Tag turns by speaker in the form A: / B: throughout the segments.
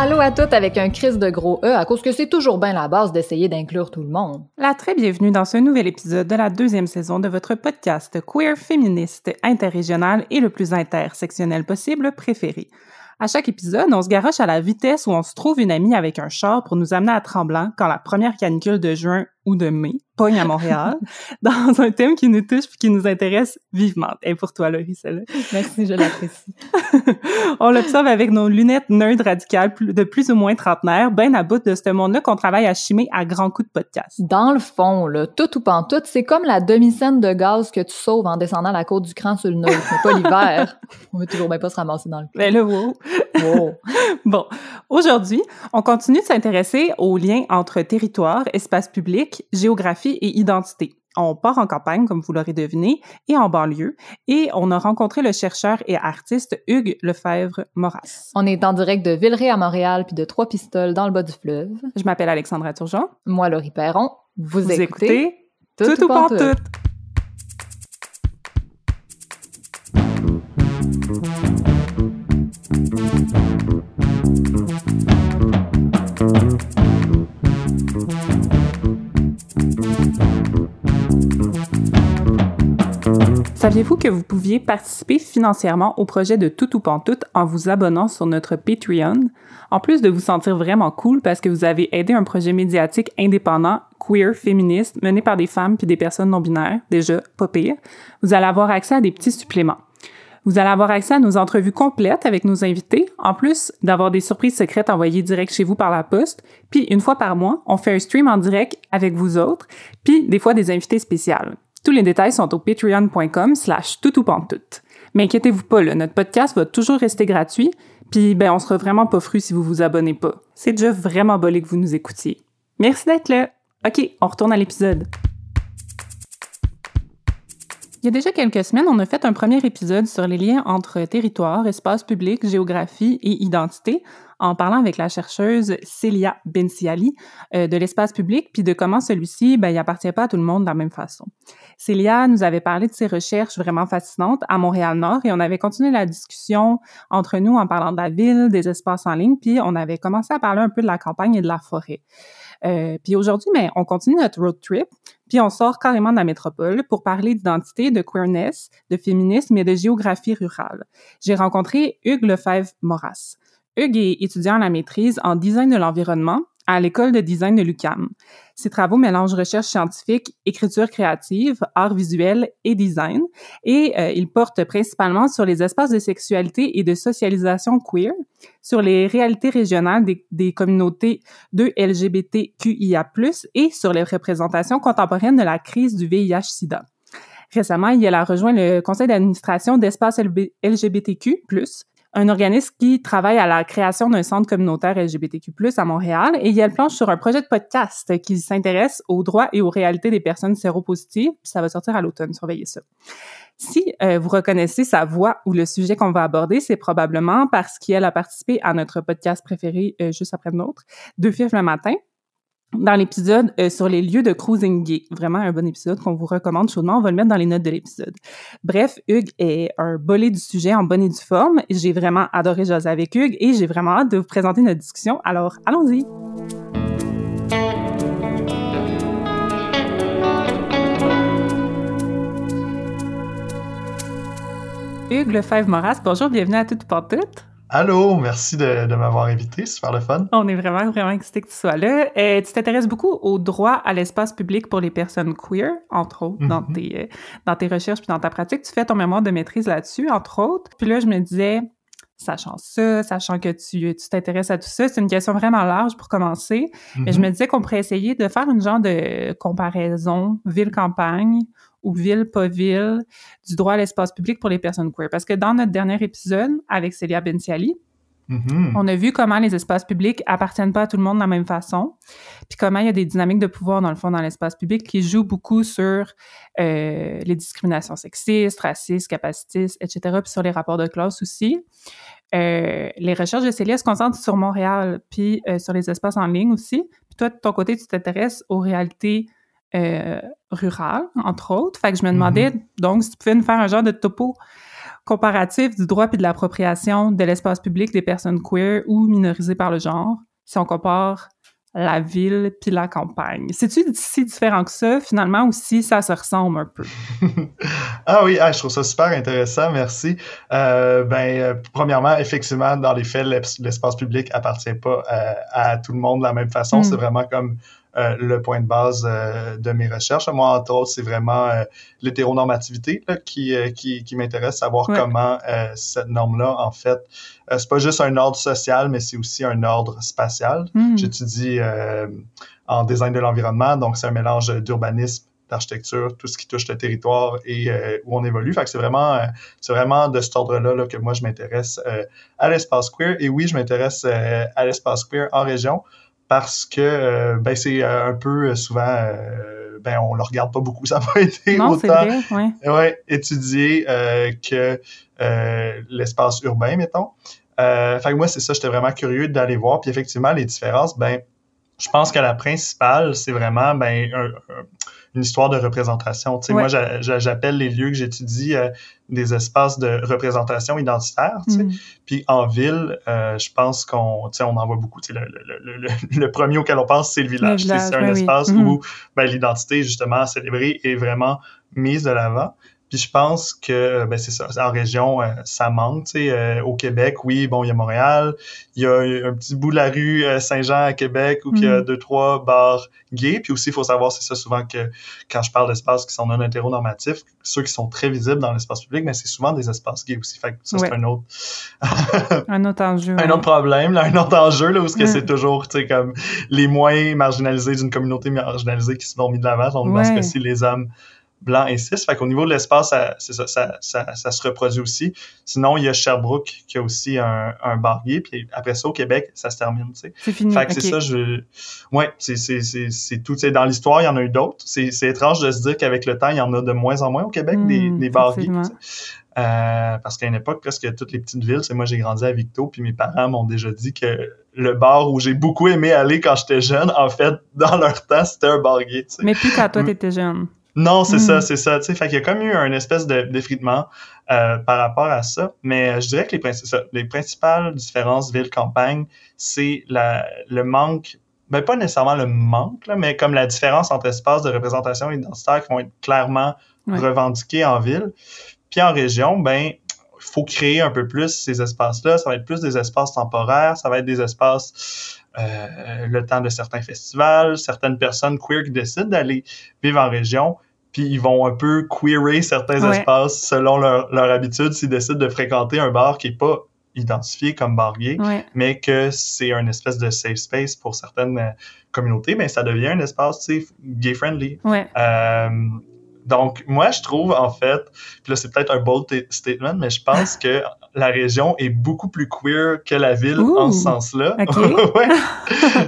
A: Allô à toutes avec un crise de gros E à cause que c'est toujours bien la base d'essayer d'inclure tout le monde.
B: La très bienvenue dans ce nouvel épisode de la deuxième saison de votre podcast queer féministe interrégional et le plus intersectionnel possible préféré. À chaque épisode, on se garoche à la vitesse où on se trouve une amie avec un char pour nous amener à Tremblant quand la première canicule de juin ou de mai pogne à Montréal dans un thème qui nous touche et qui nous intéresse vivement. Et pour toi, Laurie, celle-là.
A: Merci, je l'apprécie.
B: on l'observe avec nos lunettes nerd radicales de plus ou moins trentenaire, ben à bout de ce monde-là qu'on travaille à chimer à grands coups de podcast.
A: Dans le fond, là, tout ou pas tout, c'est comme la demi-scène de gaz que tu sauves en descendant la côte du cran sur le nord, mais pas l'hiver. on veut toujours bien pas se ramasser dans le
B: Ben là, wow.
A: Wow.
B: bon, aujourd'hui, on continue de s'intéresser aux liens entre territoire, espace public, géographie et identité. On part en campagne, comme vous l'aurez deviné, et en banlieue, et on a rencontré le chercheur et artiste Hugues Lefebvre-Moras.
A: On est en direct de Villeray à Montréal puis de Trois-Pistoles dans le bas du fleuve.
B: Je m'appelle Alexandra Turgeon.
A: Moi, Laurie Perron. Vous,
B: Vous
A: écoutez,
B: écoutez Tout, ou pas tout. Saviez-vous que vous pouviez participer financièrement au projet de Tout ou Pantoute en vous abonnant sur notre Patreon? En plus de vous sentir vraiment cool parce que vous avez aidé un projet médiatique indépendant, queer, féministe, mené par des femmes puis des personnes non-binaires, déjà pas pire, vous allez avoir accès à des petits suppléments. Vous allez avoir accès à nos entrevues complètes avec nos invités, en plus d'avoir des surprises secrètes envoyées direct chez vous par la poste. Puis une fois par mois, on fait un stream en direct avec vous autres, puis des fois des invités spéciales. Tous les détails sont au patreon.com slash toutoupantoute. Mais inquiétez-vous pas, notre podcast va toujours rester gratuit, puis ben on sera vraiment pas fru si vous vous abonnez pas. C'est déjà vraiment bolé que vous nous écoutiez. Merci d'être là. OK, on retourne à l'épisode. Il y a déjà quelques semaines, on a fait un premier épisode sur les liens entre territoire, espace public, géographie et identité en parlant avec la chercheuse Célia Benciali euh, de l'espace public, puis de comment celui-ci, ben, il appartient pas à tout le monde de la même façon. Célia nous avait parlé de ses recherches vraiment fascinantes à Montréal-Nord et on avait continué la discussion entre nous en parlant de la ville, des espaces en ligne, puis on avait commencé à parler un peu de la campagne et de la forêt. Euh, puis aujourd'hui, ben, on continue notre road trip, puis on sort carrément de la métropole pour parler d'identité, de queerness, de féminisme et de géographie rurale. J'ai rencontré Hugues Lefebvre-Moras. Hugues est étudiant à la maîtrise en design de l'environnement à l'école de design de l'UQAM. Ses travaux mélangent recherche scientifique, écriture créative, art visuel et design, et euh, il porte principalement sur les espaces de sexualité et de socialisation queer, sur les réalités régionales des, des communautés de LGBTQIA+, et sur les représentations contemporaines de la crise du VIH-Sida. Récemment, il a rejoint le conseil d'administration d'Espace LGBTQ+, un organisme qui travaille à la création d'un centre communautaire LGBTQ+, à Montréal, et il planche sur un projet de podcast qui s'intéresse aux droits et aux réalités des personnes séropositives, ça va sortir à l'automne, surveillez ça. Si euh, vous reconnaissez sa voix ou le sujet qu'on va aborder, c'est probablement parce qu'elle a participé à notre podcast préféré euh, juste après le nôtre, Deux filles le matin, dans l'épisode euh, sur les lieux de cruising gay. Vraiment un bon épisode qu'on vous recommande chaudement. On va le mettre dans les notes de l'épisode. Bref, Hugues est un bolé du sujet en bonne et due forme. J'ai vraiment adoré jaser avec Hugues et j'ai vraiment hâte de vous présenter notre discussion. Alors, allons-y! Hugues Lefebvre-Moras, bonjour, bienvenue à Toute pour Toutes.
C: Allô, merci de, de m'avoir invité, c'est super le fun.
B: On est vraiment, vraiment excités que tu sois là. Euh, tu t'intéresses beaucoup au droit à l'espace public pour les personnes queer, entre autres, dans,
C: Mhm.
B: tes, euh, dans tes recherches puis dans ta pratique. Tu fais ton mémoire de maîtrise là-dessus, entre autres. Puis là, je me disais, sachant ça, sachant que tu tu t'intéresses à tout ça, c'est une question vraiment large pour commencer. Mais je
C: Mhm.
B: me disais qu'on pourrait essayer de faire une genre de comparaison ville-campagne ou ville-pas-ville du droit à l'espace public pour les personnes queer. Parce que dans notre dernier épisode avec Célia Benciali,
C: Mhm.
B: on a vu comment les espaces publics appartiennent pas à tout le monde de la même façon, puis comment il y a des dynamiques de pouvoir dans le fond dans l'espace public qui jouent beaucoup sur euh, les discriminations sexistes, racistes, capacitistes, etc., puis sur les rapports de classe aussi. Euh, les recherches de Célia se concentrent sur Montréal, puis euh, sur les espaces en ligne aussi. Puis toi, de ton côté, tu t'intéresses aux réalités euh, rurales, entre autres. Fait que je me demandais, donc, si tu pouvais nous faire un genre de topo comparatif du droit puis de l'appropriation de l'espace public des personnes queer ou minorisées par le genre, si on compare la ville puis la campagne. C'est-tu si différent que ça, finalement, ou si ça se ressemble un peu?
C: ah oui, ah, je trouve ça super intéressant, merci. Euh, ben, euh, premièrement, effectivement, dans les faits, l'espace public appartient pas euh, à tout le monde de la même façon. Mm. C'est vraiment comme euh, le point de base euh, de mes recherches. Moi, entre autres, c'est vraiment euh, l'hétéronormativité qui, qui, qui m'intéresse, savoir comment cette norme-là, en fait, c'est pas juste un ordre social, mais c'est aussi un ordre spatial. Hmm. J'étudie en design de l'environnement, donc c'est un mélange d'urbanisme d'architecture, tout ce qui touche le territoire et où on évolue. Fait que c'est vraiment, c'est vraiment de cet ordre-là là, que moi je m'intéresse à l'espace queer. Et oui, je m'intéresse à l'espace queer en région parce que euh, ben, c'est euh, un peu euh, souvent, ben, on le regarde pas beaucoup, ça n'a pas été
B: non,
C: autant
B: vrai,
C: ouais. étudié que l'espace urbain, mettons. fait que moi, c'est ça, j'étais vraiment curieux d'aller voir. Puis effectivement, les différences, ben, je pense que la principale, c'est vraiment ben, un, une histoire de représentation. Tu sais, Moi, j'appelle les lieux que j'étudie euh, des espaces de représentation identitaire. Tu sais. Mm. Puis en ville, euh, je pense qu'on on en voit beaucoup. Tu sais, le, le, le, le, premier auquel on pense, c'est le village. c'est un espace mm-hmm. où ben, l'identité, justement, célébrée est vraiment mise de l'avant. Puis je pense que ben c'est ça, en région, euh, ça manque. Tu sais, euh, au Québec, oui, bon, il y a Montréal, il y a un petit bout de la rue euh, Saint-Jean à Québec où il y a mm. deux, trois bars gays. Puis aussi, il faut savoir, c'est ça souvent que quand je parle d'espaces qui sont non hétéronormatifs, ceux qui sont très visibles dans l'espace public, mais c'est souvent des espaces gays aussi. Fait que ça, c'est un autre...
B: un autre enjeu.
C: un autre problème, là, un autre enjeu, là, où que c'est toujours, tu sais, comme les moins marginalisés d'une communauté marginalisée qui se sont mis de l'avant. Donc, dans ce cas-ci, les hommes blanc et cis. Fait qu'au niveau de l'espace, ça, ça, ça, ça, se reproduit aussi. Sinon, il y a Sherbrooke qui a aussi un, un bar gay, puis après ça, au Québec, ça se termine, tu sais.
B: C'est fini.
C: Fait que c'est ça, je... Ouais, c'est, tout. T'sais, dans l'histoire, il y en a eu d'autres. C'est, étrange de se dire qu'avec le temps, il y en a de moins en moins au Québec, des, hmm, des bars gays. Euh, parce qu'à une époque, presque toutes les petites villes, c'est moi j'ai grandi à Victo, puis mes parents m'ont déjà dit que le bar où j'ai beaucoup aimé aller quand j'étais jeune, en fait, dans leur temps, c'était un bar gay.
B: Mais plus quand toi t'étais jeune.
C: Non, c'est ça, hmm. c'est ça. Fait qu'il y a comme eu un espèce d'effritement euh, par rapport à ça. Mais euh, je dirais que les, les principales différences ville-campagne, c'est le manque, ben pas nécessairement le manque, là, mais comme la différence entre espaces de représentation identitaire qui vont être clairement revendiqués en ville. Puis en région, ben il faut créer un peu plus ces espaces-là. Ça va être plus des espaces temporaires, ça va être des espaces euh, le temps de certains festivals, certaines personnes queer qui décident d'aller vivre en région puis ils vont un peu queerer certains espaces selon leur, leur habitude s'ils décident de fréquenter un bar qui est pas identifié comme bar gay, mais que c'est un espèce de safe space pour certaines euh, communautés, mais ça devient un espace, gay-friendly. Euh, donc, moi, je trouve, en fait, puis là, c'est peut-être un bold statement, mais je pense que la région est beaucoup plus queer que la ville en ce sens-là. ouais.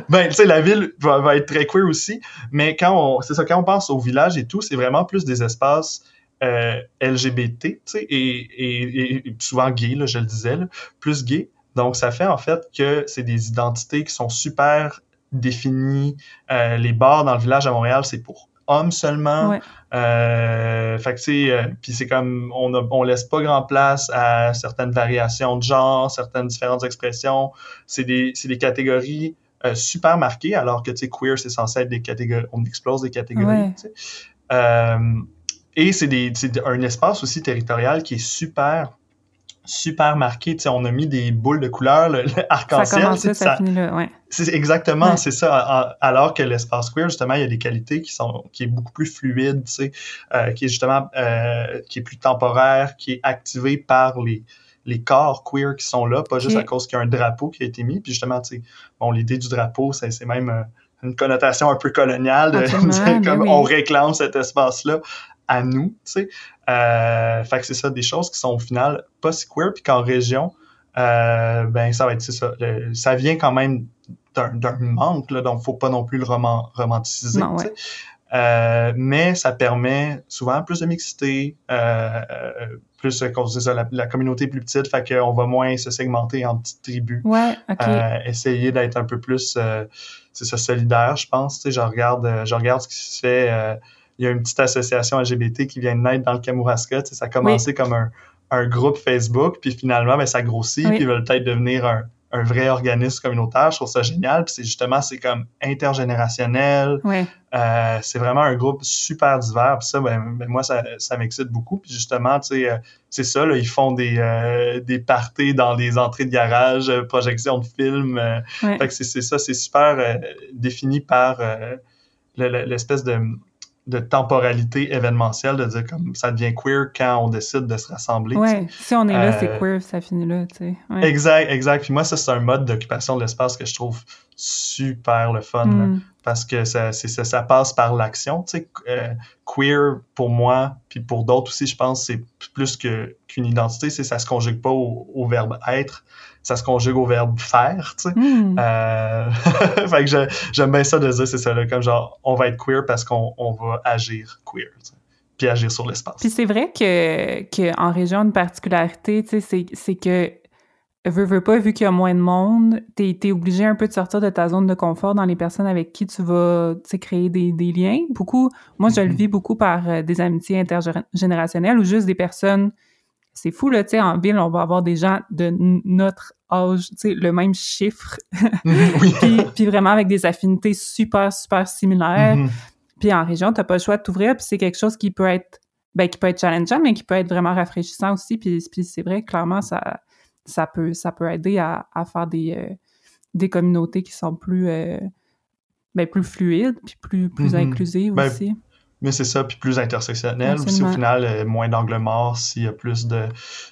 C: ben, tu sais, la ville va, être très queer aussi, mais quand on, c'est ça, quand on pense au village et tout, c'est vraiment plus des espaces euh, LGBT, tu sais, et, et, souvent gay, là, je le disais, là, plus gay. Donc, ça fait en fait que c'est des identités qui sont super définies. Euh, les bars dans le village à Montréal, c'est pour hommes seulement. Euh, fait que c'est euh, puis c'est comme on a, on laisse pas grand place à certaines variations de genre, certaines différentes expressions. C'est des c'est des catégories euh, super marquées alors que tu sais queer c'est censé être des catégories on explose des catégories. Euh, et c'est des c'est un espace aussi territorial qui est super super marqué. Tu sais, on a mis des boules de couleur, le, arc-en-ciel.
B: Ça, ça, finit là, ouais.
C: C'est exactement, c'est ça. Alors que l'espace queer, justement, il y a des qualités qui sont, qui est beaucoup plus fluide, tu sais, euh, qui est justement, euh, qui est plus temporaire, qui est activé par les, les corps queer qui sont là, pas juste à cause qu'il y a un drapeau qui a été mis. Puis justement, tu sais, bon, l'idée du drapeau, c'est même euh, une connotation un peu coloniale, de, comme on réclame cet espace-là à nous, tu sais. Euh, fait que c'est ça, des choses qui sont au final pas si queer, puis qu'en région, euh, ben ça va être ça. ça vient quand même d'un manque, là, donc faut pas non plus le roman, romanticiser. euh, mais ça permet souvent plus de mixité, plus ça, la, la, communauté est plus petite, fait qu'on va moins se segmenter en petites tribus.
B: Ouais,
C: essayer d'être un peu plus, c'est ça, solidaire, je pense. Tu sais, je regarde, je regarde ce qui se fait il y a une petite association LGBT qui vient de naître dans le Kamouraska. ça a commencé comme un, un groupe Facebook, puis finalement, ben, ça grossit,
B: Oui.
C: puis ils veulent peut-être devenir un, un vrai organisme communautaire. Je trouve ça génial. Puis c'est justement, c'est comme intergénérationnel. Euh, c'est vraiment un groupe super divers. Puis ça, ben, ben, moi, ça, ça m'excite beaucoup. Puis justement, tu sais, euh, c'est ça, là, ils font des, euh, des parties dans les entrées de garage, euh, projection de films. fait que c'est ça, c'est super défini par le- le- l'espèce de, de temporalité événementielle, de dire comme ça devient queer quand on décide de se rassembler.
B: Ouais. Si on est là, c'est
C: Euh,
B: queer, ça finit là, tu sais. Ouais.
C: Exact, exact. Puis moi, ça, c'est un mode d'occupation de l'espace que je trouve super le fun. là
B: Mm.
C: parce que ça, c'est ça, ça passe par l'action. Tu sais, euh, queer, pour moi, puis pour d'autres aussi, je pense, c'est plus que, qu'une identité, c'est ça se conjugue pas au, au verbe être, ça se conjugue au verbe faire, tu sais.
B: Mm.
C: Euh... fait que je- j'aime bien ça de dire, c'est ça, là, comme genre, on va être queer parce qu'on on va agir queer, tu sais, puis agir sur l'espace.
B: Puis c'est vrai que, que en région, une particularité, tu sais, c'est, c'est que veux, veux pas, vu qu'il y a moins de monde, t'es, t'es obligé un peu de sortir de ta zone de confort dans les personnes avec qui tu vas, créer des, des liens. Beaucoup, moi, je le
C: Mhm.
B: vis beaucoup par euh, des amitiés intergénérationnelles ou juste des personnes, c'est fou, là, tu sais, en ville, on va avoir des gens de notre âge, tu sais, le même chiffre,
C: oui.
B: puis, puis vraiment avec des affinités super, super similaires.
C: Mhm.
B: Puis en région, t'as pas le choix de t'ouvrir, puis c'est quelque chose qui peut être ben, qui peut être challengeant, mais qui peut être vraiment rafraîchissant aussi. Puis, puis c'est vrai, clairement, ça, ça, peut, ça peut aider à, à faire des, euh, des communautés qui sont plus, euh, ben, plus fluides, puis plus, plus
C: Mhm.
B: inclusives
C: Ben,
B: aussi.
C: Mais c'est ça, puis plus intersectionnel. Aussi, au final, euh, moins d'angles morts s'il y a plus de,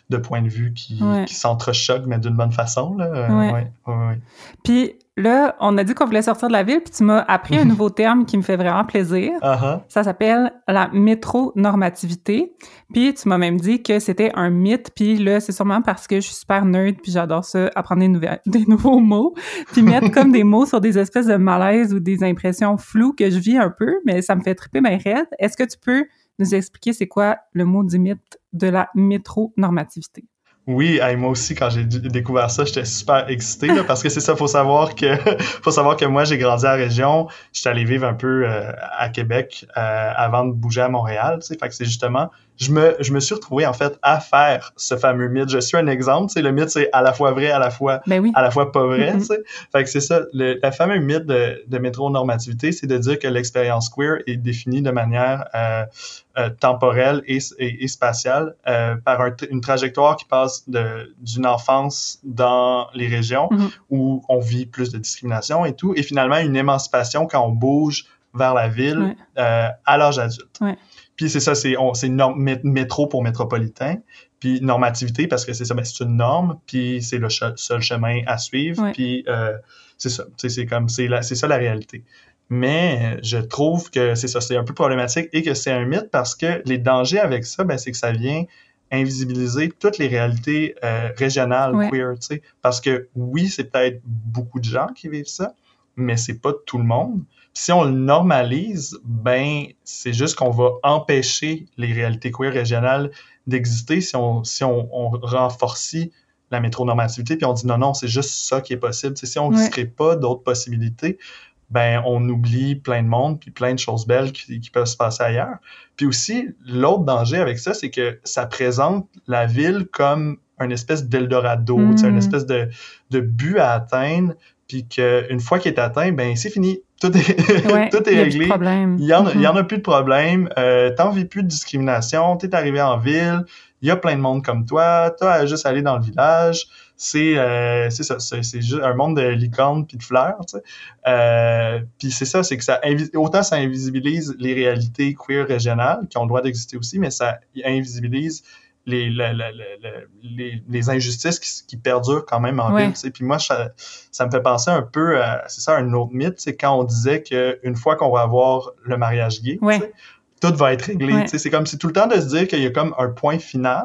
C: de points de vue qui,
B: Ouais.
C: qui s'entrechoquent, mais d'une bonne façon. Là.
B: Ouais,
C: ouais.
B: Puis là, on a dit qu'on voulait sortir de la ville, puis tu m'as appris un nouveau terme qui me fait vraiment plaisir.
C: Ah.
B: Ça s'appelle la métronormativité. Puis tu m'as même dit que c'était un mythe. Puis là, c'est sûrement parce que je suis super nerd puis j'adore ça, apprendre des, des nouveaux mots. Puis mettre comme des mots sur des espèces de malaise ou des impressions floues que je vis un peu, mais ça me fait triper ma raide. Est-ce que tu peux nous expliquer c'est quoi le mot du mythe de la métronormativité?
C: Oui, moi aussi, quand j'ai découvert ça, j'étais super excité parce que c'est ça, faut savoir que faut savoir que moi, j'ai grandi à la région, j'étais allé vivre un peu euh, à Québec euh, avant de bouger à Montréal, fait que c'est justement, je me, je me suis retrouvé en fait à faire ce fameux mythe. Je suis un exemple, tu sais, le mythe c'est à la fois vrai, à la fois
B: Ben oui.
C: à la fois pas vrai,
B: Mhm.
C: tu sais. Fait que c'est ça, le, la fameux mythe de, de métronormativité, c'est de dire que l'expérience queer est définie de manière euh, euh, temporelle et, et, et spatiale euh, par un- une trajectoire qui passe de- d'une enfance dans les régions
B: Mhm.
C: où on vit plus de discrimination et tout, et finalement une émancipation quand on bouge vers la ville
B: Ouais.
C: euh, à l'âge adulte.
B: Ouais.
C: Puis c'est ça, c'est métro pour métropolitain, puis normativité parce que c'est ça, ben, c'est une norme, puis c'est le seul chemin à suivre,
B: Ouais.
C: puis euh, c'est ça, c'est comme c'est la- c'est ça la réalité. Mais je trouve que c'est ça, c'est un peu problématique et que c'est un mythe parce que les dangers avec ça, ben, c'est que ça vient invisibiliser toutes les réalités euh, régionales
B: Ouais.
C: queer, tu sais. Parce que oui, c'est peut-être beaucoup de gens qui vivent ça, mais c'est pas tout le monde. Si on le normalise, ben c'est juste qu'on va empêcher les réalités queer régionales d'exister si on si on, on renforce la métronormativité puis on dit non non c'est juste ça qui est possible. Si on ne
B: Ouais.
C: crée pas d'autres possibilités, ben on oublie plein de monde puis plein de choses belles qui, qui peuvent se passer ailleurs. Puis aussi l'autre danger avec ça, c'est que ça présente la ville comme une espèce d'Eldorado,
B: Mm.
C: une espèce de, de but à atteindre, puis qu'une fois qu'il est atteint, ben c'est fini, tout est,
B: Ouais,
C: tout
B: il y
C: est
B: a plus de
C: réglé.
B: problème.
C: Il y en, y
B: Mhm.
C: en a plus de problème. Euh, T'en vis plus de discrimination. T'es arrivé en ville. Il y a plein de monde comme toi. T'as juste aller dans le village. C'est euh, ça. C'est juste un monde de licornes puis de fleurs. Tu sais. euh, puis c'est ça, c'est que ça autant ça invisibilise les réalités queer régionales qui ont le droit d'exister aussi, mais ça invisibilise les, la- la- les, les injustices qui, qui perdurent quand même en
B: Ouais.
C: ville. Puis moi, ça, ça me fait penser un peu à, c'est ça, un autre mythe, c'est quand on disait qu'une fois qu'on va avoir le mariage gay,
B: Ouais.
C: tout va être réglé.
B: Ouais.
C: C'est comme si tout le temps de se dire qu'il y a comme un point final.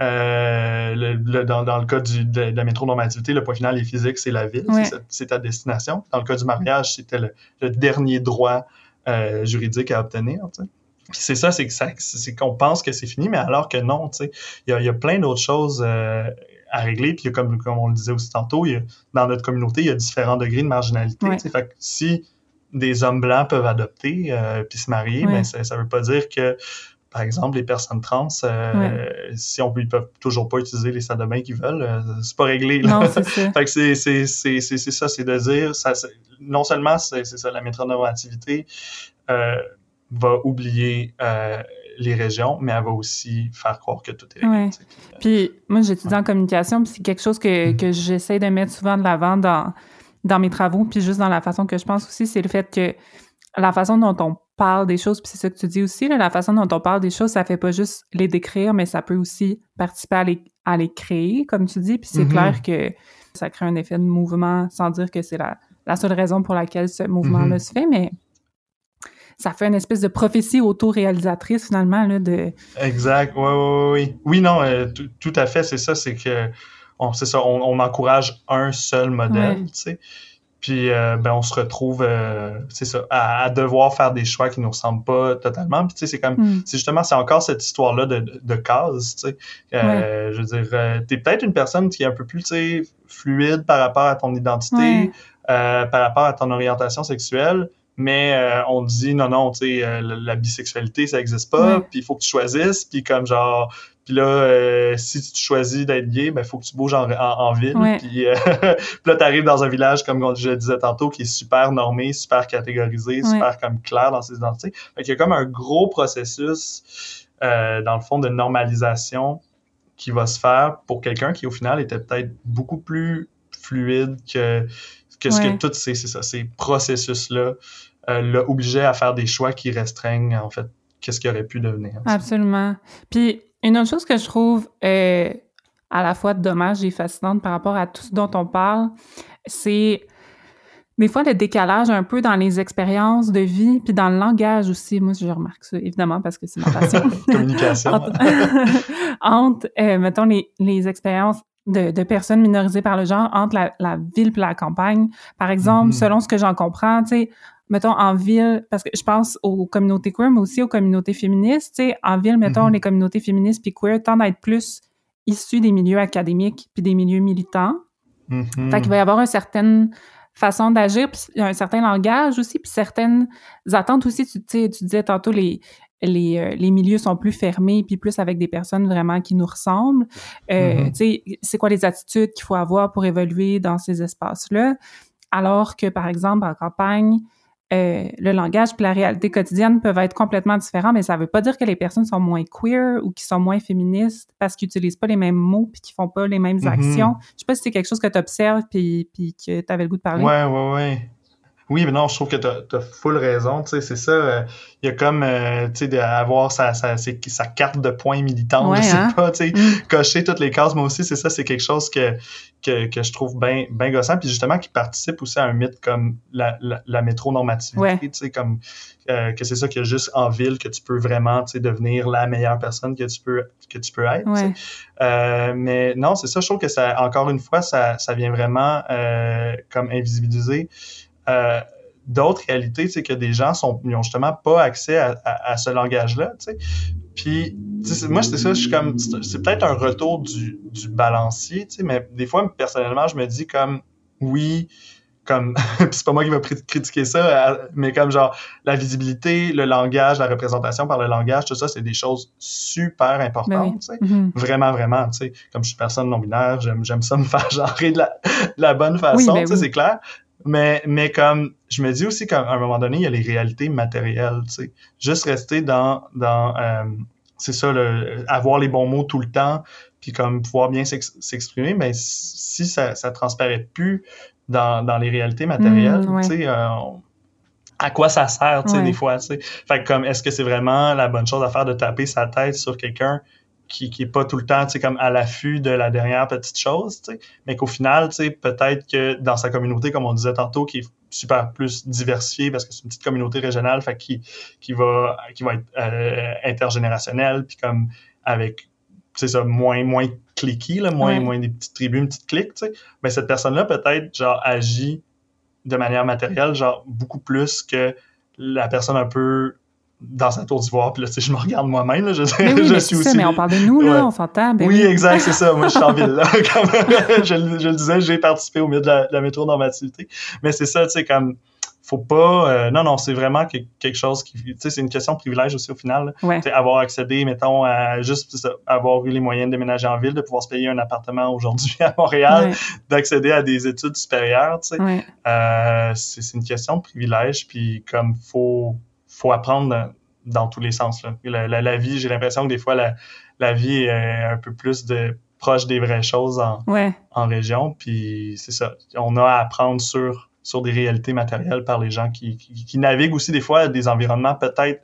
C: Euh, le- le- dans, dans le cas du, de, de la métronormativité, le point final est physique, c'est la ville,
B: Ouais.
C: c'est c'est ta destination. Dans le cas du mariage, c'était le, le dernier droit euh, juridique à obtenir. C'est ça, c'est que ça- c'est qu'on pense que c'est fini, mais alors que non, tu sais. Il y y a plein d'autres choses euh, à régler. Puis comme, comme on le disait aussi tantôt, y a- dans notre communauté, il y a différents degrés de marginalité.
B: Ouais.
C: Fait que si des hommes blancs peuvent adopter euh, puis se marier,
B: Ouais.
C: ben ça, ça veut pas dire que par exemple, les personnes trans, euh, si on peut, ils peuvent toujours pas utiliser les salles de bain qu'ils veulent, euh, c'est pas réglé. Là.
B: Non, c'est ça.
C: fait que c'est, de dire, ça, non seulement c'est, c'est ça, la métronormativité euh, va oublier euh, les régions, mais elle va aussi faire croire que tout est réglé.
B: Ouais. Puis moi, j'étudie en communication, puis c'est quelque chose que, que j'essaie de mettre souvent de l'avant dans, dans mes travaux, puis juste dans la façon que je pense aussi, c'est le fait que la façon dont on parle des choses, puis c'est ça que tu dis aussi, là, la façon dont on parle des choses, ça fait pas juste les décrire, mais ça peut aussi participer à les, à les créer, comme tu dis, puis c'est
C: Mhm.
B: clair que ça crée un effet de mouvement, sans dire que c'est la, la seule raison pour laquelle ce mouvement-là
C: Mhm.
B: se fait, mais ça fait une espèce de prophétie auto-réalisatrice, finalement, là, de...
C: Exact, oui, oui, oui. Oui, non, euh, tout- à fait, c'est ça, c'est que, on, c'est ça, on, on encourage un seul modèle,
B: Ouais.
C: tu sais. Puis, euh, ben, on se retrouve, euh, c'est ça, à, à devoir faire des choix qui nous ressemblent pas totalement. Puis, tu sais, c'est comme,
B: Hmm.
C: c'est justement, c'est encore cette histoire-là de, de, de cases, tu sais. Euh, Je veux dire, t'es peut-être une personne qui est un peu plus, tu sais, fluide par rapport à ton identité,
B: Ouais.
C: par rapport à ton orientation sexuelle, mais euh, on dit non, non, tu sais, euh, la, la bisexualité, ça existe pas, puis il faut que tu choisisses, puis comme genre, puis là, euh, si tu choisis d'être gay, ben il faut que tu bouges en, en, en ville, puis euh, puis là, t'arrives dans un village, comme je le disais tantôt, qui est super normé, super catégorisé, super comme clair dans ses identités. Fait qu'il y a comme un gros processus, euh, dans le fond, de normalisation qui va se faire pour quelqu'un qui, au final, était peut-être beaucoup plus fluide que, que ce
B: Ouais.
C: que tous ces, processus-là euh, l'a obligé à faire des choix qui restreignent, en fait, qu'est-ce qui aurait pu devenir.
B: Absolument. Puis, une autre chose que je trouve euh, à la fois dommage et fascinante par rapport à tout ce dont on parle, c'est des fois le décalage un peu dans les expériences de vie, puis dans le langage aussi. Moi, je remarque ça, évidemment, parce que c'est ma passion.
C: Communication.
B: entre, entre, euh, mettons, les, les expériences de, de personnes minorisées par le genre entre la, la ville et la campagne. Par exemple,
C: Mhm.
B: selon ce que j'en comprends, tu sais, mettons, en ville, parce que je pense aux communautés queer, mais aussi aux communautés féministes, tu sais, en ville, mettons,
C: Mhm.
B: les communautés féministes puis queer tendent à être plus issues des milieux académiques puis des milieux militants.
C: Mhm.
B: Fait qu'il va y avoir une certaine façon d'agir, puis un certain langage aussi, puis certaines attentes aussi. Tu, tu disais tantôt, les, les, euh, les milieux sont plus fermés, puis plus avec des personnes vraiment qui nous ressemblent. Euh,
C: Mhm.
B: Tu sais, c'est quoi les attitudes qu'il faut avoir pour évoluer dans ces espaces-là? Alors que, par exemple, en campagne, euh, le langage puis la réalité quotidienne peuvent être complètement différents, mais ça veut pas dire que les personnes sont moins queer ou qui sont moins féministes parce qu'ils utilisent pas les mêmes mots puis qu'ils font pas les mêmes
C: Mhm.
B: actions. Je sais pas si c'est quelque chose que tu observes puis, puis que tu avais le goût de parler.
C: Ouais, ouais, ouais. Oui, mais non, je trouve que t'as as full raison, tu c'est ça. euh, Il y a comme, euh, tu sais, d'avoir sa, sa, carte de points militante,
B: Ouais,
C: je sais
B: hein?
C: pas, tu
B: Mm.
C: cocher toutes les cases, moi aussi, c'est ça, c'est quelque chose que, que, que je trouve bien ben gossant, puis justement qui participe aussi à un mythe comme la, la, la métronormativité,
B: Ouais.
C: tu sais, comme euh, que c'est ça qu'il y a juste en ville que tu peux vraiment, tu sais, devenir la meilleure personne que tu peux, que tu peux être, tu.
B: Ouais.
C: Euh, mais non, c'est ça, je trouve que ça, encore une fois, ça, ça vient vraiment comme invisibiliser euh, d'autres réalités, sais, que des gens sont, ils ont justement pas accès à, à, à ce langage-là, tu sais. Puis, c'est- moi, c'est ça, je suis comme, c'est c'est peut-être un retour du, du balancier, tu sais, mais des fois, personnellement, je me dis comme, oui, comme, c'est pas moi qui va pr- critiquer ça, mais comme genre, la visibilité, le langage, la représentation par le langage, tout ça, c'est des choses super importantes,
B: Ben oui.
C: tu sais.
B: Mhm.
C: Vraiment, vraiment, tu sais, comme je suis personne non-binaire, j'aime, j'aime ça me faire genrer de la, de la bonne façon,
B: Oui, ben
C: tu sais,
B: oui.
C: c'est clair. Mais, mais comme, je me dis aussi qu'à un moment donné, il y a les réalités matérielles, tu sais. Juste rester dans, dans euh, c'est ça, le, avoir les bons mots tout le temps, puis comme pouvoir bien s'ex- s'exprimer, mais si ça, ça transparaît plus dans, dans les réalités matérielles,
B: Mm, ouais.
C: tu sais, euh, à quoi ça sert, tu sais,
B: Ouais.
C: des fois, tu sais. Fait que comme, est-ce que c'est vraiment la bonne chose à faire de taper sa tête sur quelqu'un qui, qui est pas tout le temps, comme à l'affût de la dernière petite chose, tu sais, mais qu'au final, tu sais, peut-être que dans sa communauté, comme on disait tantôt, qui est super plus diversifiée parce que c'est une petite communauté régionale, fait qui, qui va, qui va être euh, intergénérationnelle, puis comme avec, c'est ça, moins, moins cliqué, là, moins,
B: Ouais.
C: moins des petites tribus, une petite clique, tu sais, mais cette personne-là, peut-être, genre, agit de manière matérielle, genre, beaucoup plus que la personne un peu dans sa tour d'ivoire, puis là, tu sais, je me regarde moi-même, là, je,
B: Mais oui,
C: je
B: mais
C: suis
B: c'est ça,
C: aussi...
B: mais on parle de nous, là,
C: Ouais.
B: on s'entend. Ben
C: oui,
B: oui,
C: exact, c'est ça. Moi, je suis en ville, là. Comme je, le- je le disais, j'ai participé au milieu de la, de la métronormativité. Mais c'est ça, tu sais, comme, faut pas. euh, non, non, c'est vraiment que- quelque chose qui. Tu sais, c'est une question de privilège aussi au final.
B: Ouais.
C: Tu sais, avoir accédé, mettons, à juste ça, avoir eu les moyens de déménager en ville, de pouvoir se payer un appartement aujourd'hui à Montréal,
B: Ouais.
C: d'accéder à des études supérieures, tu sais. Euh, c'est c'est une question de privilège, puis comme faut faut apprendre dans, dans tous les sens. Là. La, la, la vie, j'ai l'impression que des fois la, la vie est un peu plus de proche des vraies choses en,
B: Ouais.
C: en région, puis c'est ça. On a à apprendre sur sur des réalités matérielles par les gens qui, qui, qui naviguent aussi des fois à des environnements peut-être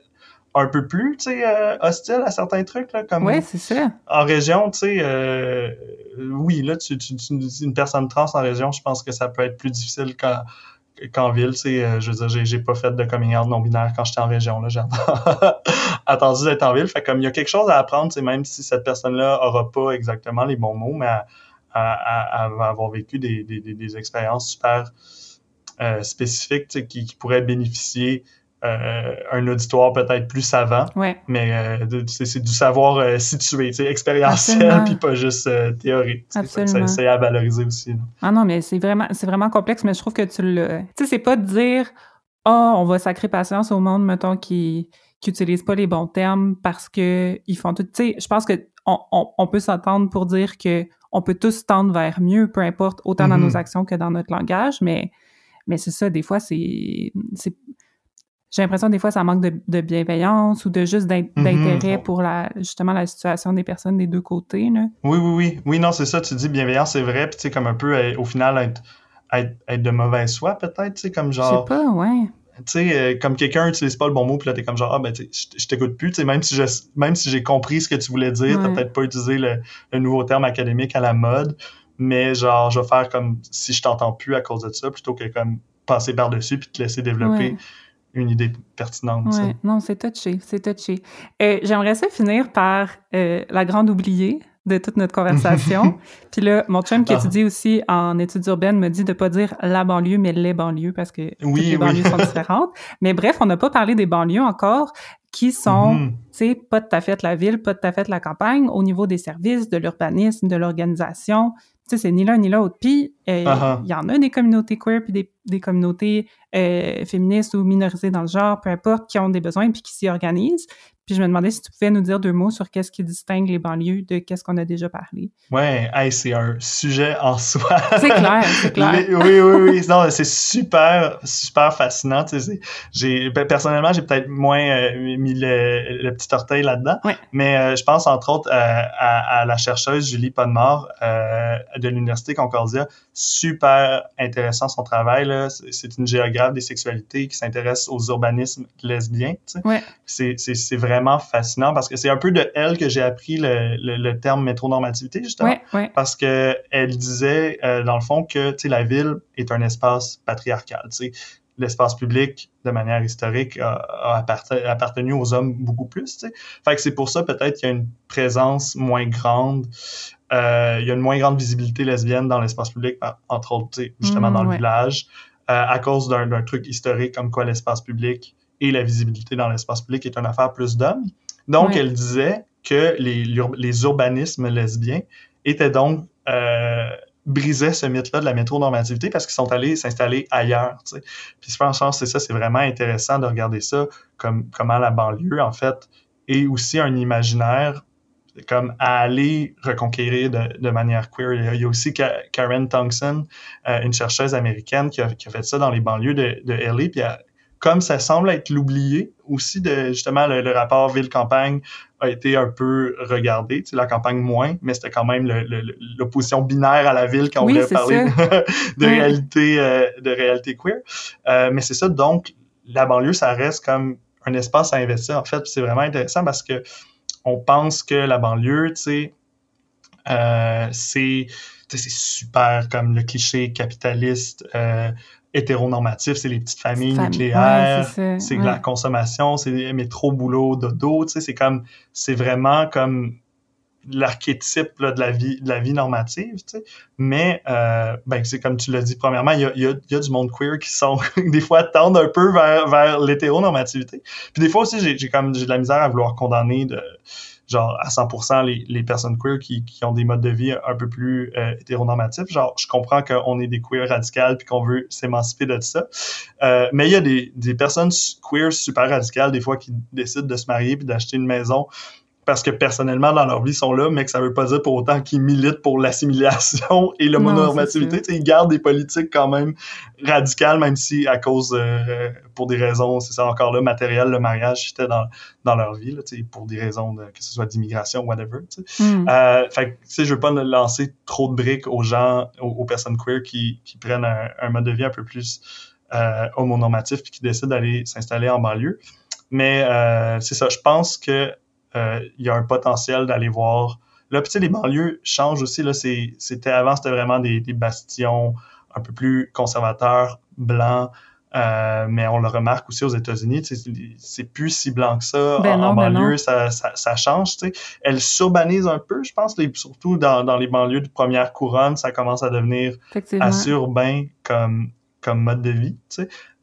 C: un peu plus, tu sais, euh, hostiles à certains trucs, là, comme
B: Ouais, c'est ça.
C: en région, tu sais, euh, oui, là, tu, tu, une personne trans en région, je pense que ça peut être plus difficile qu'en qu'en ville, sais, euh, je veux dire, j'ai- pas fait de coming out non-binaire quand j'étais en région, là, j'ai attendu d'être en ville, fait comme il y a quelque chose à apprendre, sais, même si cette personne-là aura pas exactement les bons mots, mais elle, va avoir vécu des, expériences super euh, spécifiques, qui pourraient bénéficier euh, un auditoire peut-être plus savant,
B: Ouais.
C: mais euh, c'est du savoir euh, situé, tu sais, expérientiel, puis pas juste euh, théorique. c'est à valoriser aussi. là.
B: Ah non, mais c'est vraiment, complexe, mais je trouve que tu le. Tu sais, c'est pas de dire, ah, on va sacrer patience au monde, mettons, qui utilisent pas les bons termes parce que ils font tout. Tu sais, je pense que on, on, on peut s'entendre pour dire que on peut tous tendre vers mieux, peu importe, autant dans nos actions que dans notre langage, mais mais c'est ça, des fois, c'est j'ai l'impression des fois ça manque de, de bienveillance ou de juste
C: Mhm.
B: d'intérêt pour la justement la situation des personnes des deux côtés là.
C: Oui, oui, oui. Oui, non, c'est ça, tu dis bienveillance, c'est vrai, puis tu sais, comme un peu, au final, être, être, être de mauvaise foi, peut-être, tu sais, comme
B: Je sais
C: genre,
B: pas, ouais.
C: tu sais, euh, comme quelqu'un utilise pas le bon mot, puis là, t'es comme genre, ah, ben, tu je t'écoute plus, tu sais, même si je, même si j'ai compris ce que tu voulais dire, t'as
B: Ouais.
C: peut-être pas utilisé le, le nouveau terme académique à la mode, mais genre, je vais faire comme si je t'entends plus à cause de ça, plutôt que comme passer par-dessus puis te laisser développer
B: Ouais.
C: Une idée pertinente,
B: non, c'est touché, c'est touché. Euh, J'aimerais ça finir par euh, la grande oubliée de toute notre conversation. Puis là, mon chum qui
C: Ah.
B: étudie aussi en études urbaines me dit de pas dire la banlieue, mais les banlieues, parce que toutes
C: Oui,
B: les
C: oui.
B: banlieues sont différentes. Mais bref, on n'a pas parlé des banlieues encore, qui sont,
C: Mhm.
B: tu sais, pas tout à fait la ville, pas tout à fait la campagne, au niveau des services, de l'urbanisme, de l'organisation. Tu sais, c'est ni l'un ni l'autre. Puis, euh, il
C: Ah ah.
B: y en a des communautés queer, puis des, des communautés euh, féministes ou minorisées dans le genre, peu importe, qui ont des besoins puis qui s'y organisent. Puis je me demandais si tu pouvais nous dire deux mots sur qu'est-ce qui distingue les banlieues de qu'est-ce qu'on a déjà parlé.
C: Ouais, hey, c'est un sujet en soi.
B: C'est clair, c'est clair.
C: Les- oui, oui, oui. Non, c'est super, super fascinant. Tu sais, c'est- j'ai, ben, personnellement, j'ai peut-être moins euh, mis le, le petit orteil là-dedans.
B: Ouais.
C: Mais euh, je pense entre autres euh, à, à la chercheuse Julie Podmore de l'Université Concordia. Super intéressant son travail. Là. C'est, une géographe des sexualités qui s'intéresse aux urbanismes lesbiens. tu sais.
B: Ouais.
C: C'est, c'est, c'est vraiment fascinant parce que c'est un peu de elle que j'ai appris le, le, le terme métronormativité, justement
B: Ouais, ouais.
C: parce que elle disait euh, dans le fond que tu sais la ville est un espace patriarcal tu sais l'espace public de manière historique a, a apparte- appartenu aux hommes beaucoup plus tu sais fait que c'est pour ça peut-être qu'il y a une présence moins grande euh, il y a une moins grande visibilité lesbienne dans l'espace public entre autres tu sais, justement
B: Mm,
C: dans le
B: ouais.
C: village euh, à cause d'un truc historique comme quoi l'espace public et la visibilité dans l'espace public est une affaire plus d'hommes donc elle disait que les, les urbanismes lesbiens étaient donc euh, brisaient ce mythe-là de la métronormativité parce qu'ils sont allés s'installer ailleurs. Tu sais. Puis je pense que c'est ça, c'est vraiment intéressant de regarder ça comme comment la banlieue en fait est aussi un imaginaire comme à aller reconquérir de, de manière queer. Il y a, aussi Ka- Karen Tongson, euh, une chercheuse américaine qui a, qui a fait ça dans les banlieues de, de LA. Puis elle- comme ça semble être l'oublié aussi de justement le, le rapport ville-campagne a été un peu regardé, tu sais, la campagne moins, mais c'était quand même l'opposition binaire à la ville quand on voulait parler de réalité euh, de réalité queer. Euh, mais c'est ça, donc la banlieue, ça reste comme un espace à investir. En fait, Puis c'est vraiment intéressant parce que on pense que la banlieue, tu sais, euh, c'est tu sais, c'est super comme le cliché capitaliste euh, hétéronormatif, c'est les petites familles
B: Famille.
C: nucléaires,
B: Ouais, c'est ouais.
C: la consommation, c'est métro, boulot, dodo, tu sais, c'est comme, c'est vraiment comme l'archétype de la vie de la vie normative, tu sais. Mais, euh, ben, c'est comme tu l'as dit, premièrement, il y a, y, a, il y a du monde queer qui sont, des fois, tendent un peu vers, vers l'hétéronormativité. Puis des fois aussi, j'ai comme, j'ai de la misère à vouloir condamner de genre à 100% les, les personnes queer qui, qui ont des modes de vie un peu plus euh, hétéronormatifs. Genre, je comprends qu'on est des queer radicales puis qu'on veut s'émanciper de ça. Euh, mais il y a des, des personnes queer super radicales, des fois, qui décident de se marier puis d'acheter une maison parce que personnellement dans leur vie ils sont là, mais que ça veut pas dire pour autant qu'ils militent pour l'assimilation et l'homonormativité. Ils gardent des politiques quand même radicales, même si à cause, euh, pour des raisons, c'est ça encore là, matériel, le mariage était dans, dans leur vie, là, pour des raisons de, que ce soit d'immigration, whatever. Mm. Euh, fait que, je veux pas lancer trop de briques aux gens, aux, personnes queer qui, qui prennent un, mode de vie un peu plus euh, homonormatif puis qui décident d'aller s'installer en banlieue. Mais euh, c'est ça, je pense que il y a un potentiel d'aller voir. Là, tu sais, les banlieues changent aussi. Là, c'était avant, c'était vraiment des, bastions un peu plus conservateurs, blancs. Euh, mais on le remarque aussi aux États-Unis, c'est plus si blanc que ça.
B: Ben
C: en,
B: ben
C: banlieue, ça, ça, ça, change. sais. Elle s'urbanise un peu, je pense, les, surtout dans, dans, les banlieues de première couronne, ça commence à devenir assez urbain comme, comme mode de vie.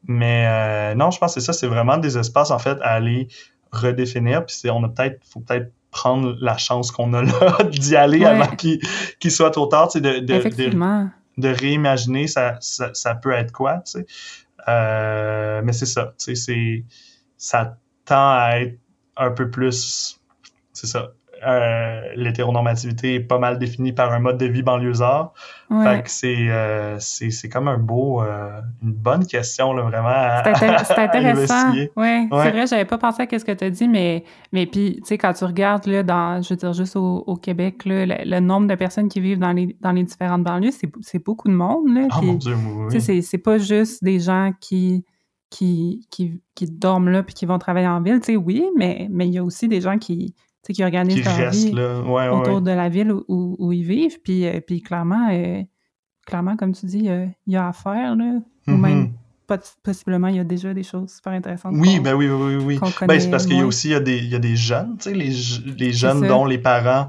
C: Mais euh, non, je pense que c'est ça, c'est vraiment des espaces en fait à aller redéfinir. Puis on a peut-être, faut peut-être prendre la chance qu'on a là d'y aller avant qu'il soit trop tard, de, de, de, de, réimaginer ça, ça, peut être quoi, tu sais. Euh, mais c'est ça, tu sais, ça tend à être un peu plus, c'est ça, euh, l'hétéronormativité est pas mal définie par un mode de vie banlieusard. Fait que c'est, euh, c'est, c'est comme un beau, euh, une bonne question, là, vraiment.
B: c'est intéressant. Oui, ouais. c'est vrai, j'avais pas pensé à ce que tu as dit, mais, mais puis, tu sais, quand tu regardes, là, dans, je veux dire, juste au, au Québec, là, le, nombre de personnes qui vivent dans les, dans les différentes banlieues, c'est, c'est beaucoup de monde. Là,
C: oh mon Dieu, oui.
B: C'est, c'est pas juste des gens qui qui, qui, qui dorment là puis qui vont travailler en ville, tu sais, oui, mais mais il y a aussi des gens qui, qui organisent leur vie autour de la ville où, où, ils vivent. Puis, euh, puis clairement, euh, clairement, comme tu dis, euh, il y a à faire, là, ou mm-hmm. même possiblement, il y a déjà des choses super intéressantes.
C: Oui, ben oui, oui, oui. Ben, c'est parce qu'il y a aussi il y a des, il y a des jeunes, tu sais, les, les jeunes dont les parents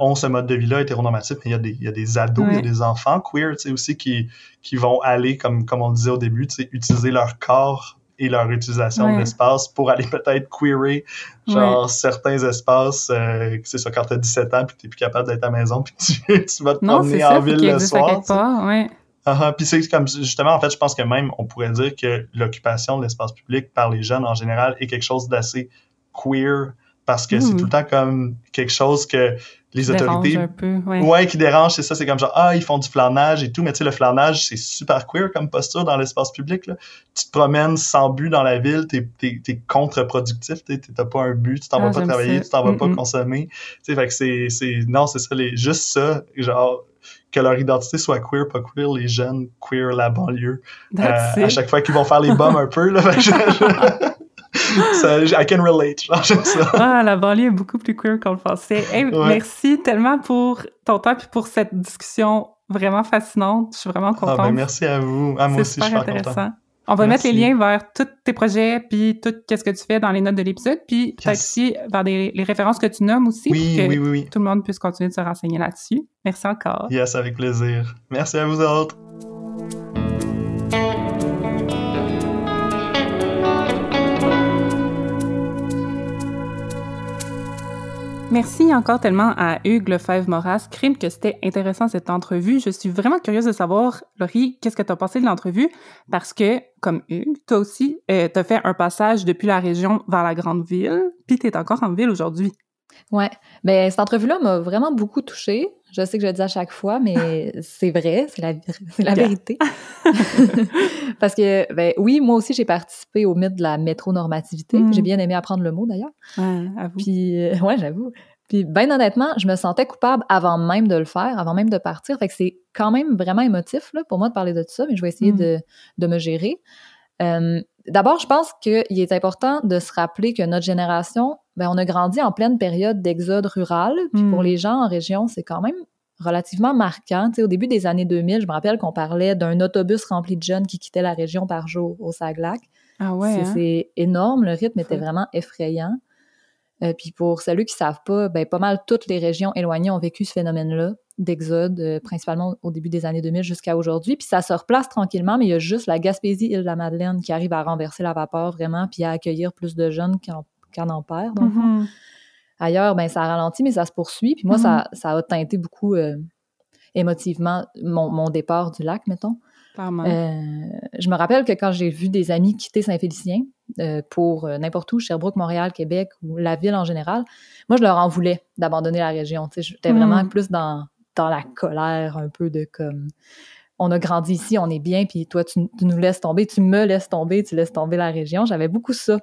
C: ont ce mode de vie-là hétéronormatif, mais il y a des, il y a des ados, il y a des enfants queer, tu sais, aussi qui, qui vont aller, comme, comme on disait au début, tu sais, utiliser leur corps et leur utilisation de l'espace pour aller peut-être queerer genre certains espaces euh, c'est ça quand t'as 17 ans puis t'es plus capable d'être à la maison puis tu, tu vas te promener en ville le soir
B: ouais.
C: Uh Puis c'est comme justement, en fait, je pense que même on pourrait dire que l'occupation de l'espace public par les jeunes en général est quelque chose d'assez queer parce que c'est tout le temps comme quelque chose que les autorités
B: un peu,
C: ouais. qui dérange c'est ça c'est comme genre ah ils font du flanage et tout mais tu sais le flanage c'est super queer comme posture dans l'espace public là. tu te promènes sans but dans la ville t'es es, contre-productif t'as pas un but tu t'en vas ah, pas travailler tu t'en vas pas consommer tu sais fait que c'est c'est non c'est ça les juste ça genre que leur identité soit queer, pas queer, les jeunes queer la banlieue. Euh, à chaque fois qu'ils vont faire les bombes un peu, là, ça, I can relate. ça.
B: Ah, la banlieue est beaucoup plus queer qu'on le pensait. Merci tellement pour ton temps et pour cette discussion vraiment fascinante. Je suis vraiment contente. Ah,
C: ben, merci à vous. À moi aussi, je suis intéressant.
B: On va mettre les liens vers tous tes projets, puis tout ce que tu fais dans les notes de l'épisode, puis peut-être aussi vers les références que tu nommes aussi,
C: oui, pour que oui,
B: tout le monde puisse continuer de se renseigner là-dessus. Merci encore.
C: Yes, avec plaisir. Merci à vous autres.
B: Merci encore tellement à Hugues Lefebvre-Moras. Crime que c'était intéressant cette entrevue. Je suis vraiment curieuse de savoir, Laurie, qu'est-ce que tu as pensé de l'entrevue? Parce que, comme Hugues, toi aussi, euh, tu as fait un passage depuis la région vers la grande ville, puis tu encore en ville aujourd'hui.
A: Ouais. Ben, cette entrevue-là m'a vraiment beaucoup touchée. Je sais que je le dis à chaque fois, mais c'est vrai, c'est la, la vérité. Parce que, ben, oui, moi aussi, j'ai participé au mythe de la métronormativité. Mm. J'ai bien aimé apprendre le mot, d'ailleurs.
B: Ouais, avoue.
A: Puis, euh, ouais, j'avoue. Puis, ben honnêtement, je me sentais coupable avant même de le faire, avant même de partir. Fait que c'est quand même vraiment émotif, là, pour moi, de parler de tout ça, mais je vais essayer mm. de, de, me gérer. Euh, D'abord, je pense qu'il est important de se rappeler que notre génération, ben, on a grandi en pleine période d'exode rural. Puis pour hmm. les gens en région, c'est quand même relativement marquant. au début des années 2000, je me rappelle qu'on parlait d'un autobus rempli de jeunes qui quittaient la région par jour au Saglac.
B: Ah ouais.
A: C'est hein? énorme, le rythme était vraiment effrayant. Euh, puis pour ceux qui savent pas, ben, pas mal toutes les régions éloignées ont vécu ce phénomène-là d'exode, euh, principalement au début des années 2000 jusqu'à aujourd'hui. Puis ça se replace tranquillement, mais il y a juste la Gaspésie, île de la Madeleine, qui arrive à renverser la vapeur vraiment, puis à accueillir plus de jeunes en.
B: Mm-hmm.
A: ailleurs, ben ça ralentit, mais ça se poursuit. Puis moi, ça, ça a teinté beaucoup euh, émotivement mon, mon départ du lac, mettons. Euh, je me rappelle que quand j'ai vu des amis quitter Saint-Félicien euh, pour euh, n'importe où, Sherbrooke, Montréal, Québec ou la ville en général, moi, je leur en voulais d'abandonner la région. J'étais
B: Mm.
A: vraiment plus dans, dans la colère, un peu de comme on a grandi ici, on est bien, puis toi, tu, tu nous laisses tomber, tu me laisses tomber, tu laisses tomber la région. J'avais beaucoup ça.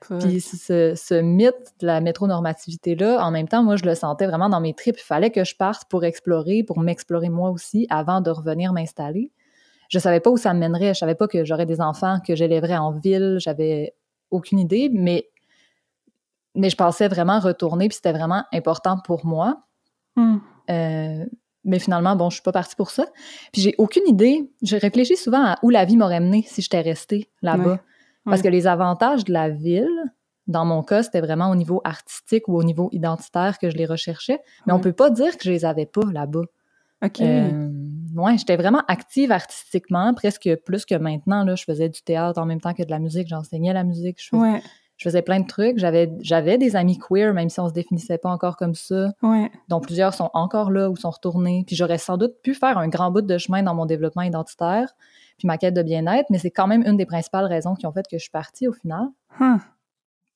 A: Puis ce, ce mythe de la métronormativité-là, en même temps, moi, je le sentais vraiment dans mes tripes. Il fallait que je parte pour explorer, pour m'explorer moi aussi, avant de revenir m'installer. Je savais pas où ça me mènerait. Je savais pas que j'aurais des enfants, que j'élèverais en ville. J'avais aucune idée, mais, mais je pensais vraiment retourner, puis c'était vraiment important pour moi.
B: Hmm.
A: Euh, mais finalement, bon, je suis pas partie pour ça. Puis j'ai aucune idée. J'ai réfléchi souvent à où la vie m'aurait mené si j'étais restée là-bas.
B: Ouais.
A: Parce que les avantages de la ville, dans mon cas, c'était vraiment au niveau artistique ou au niveau identitaire que je les recherchais. Mais on peut pas dire que je les avais pas là-bas.
B: OK.
A: Euh, ouais, j'étais vraiment active artistiquement, presque plus que maintenant. Là, je faisais du théâtre en même temps que de la musique. J'enseignais la musique. Je faisais,
B: ouais.
A: Je faisais plein de trucs. J'avais, j'avais des amis queer, même si on se définissait pas encore comme ça,
B: Ouais.
A: dont plusieurs sont encore là ou sont retournés. Puis j'aurais sans doute pu faire un grand bout de chemin dans mon développement identitaire, puis ma quête de bien-être, mais c'est quand même une des principales raisons qui ont fait que je suis partie au final.
B: Huh.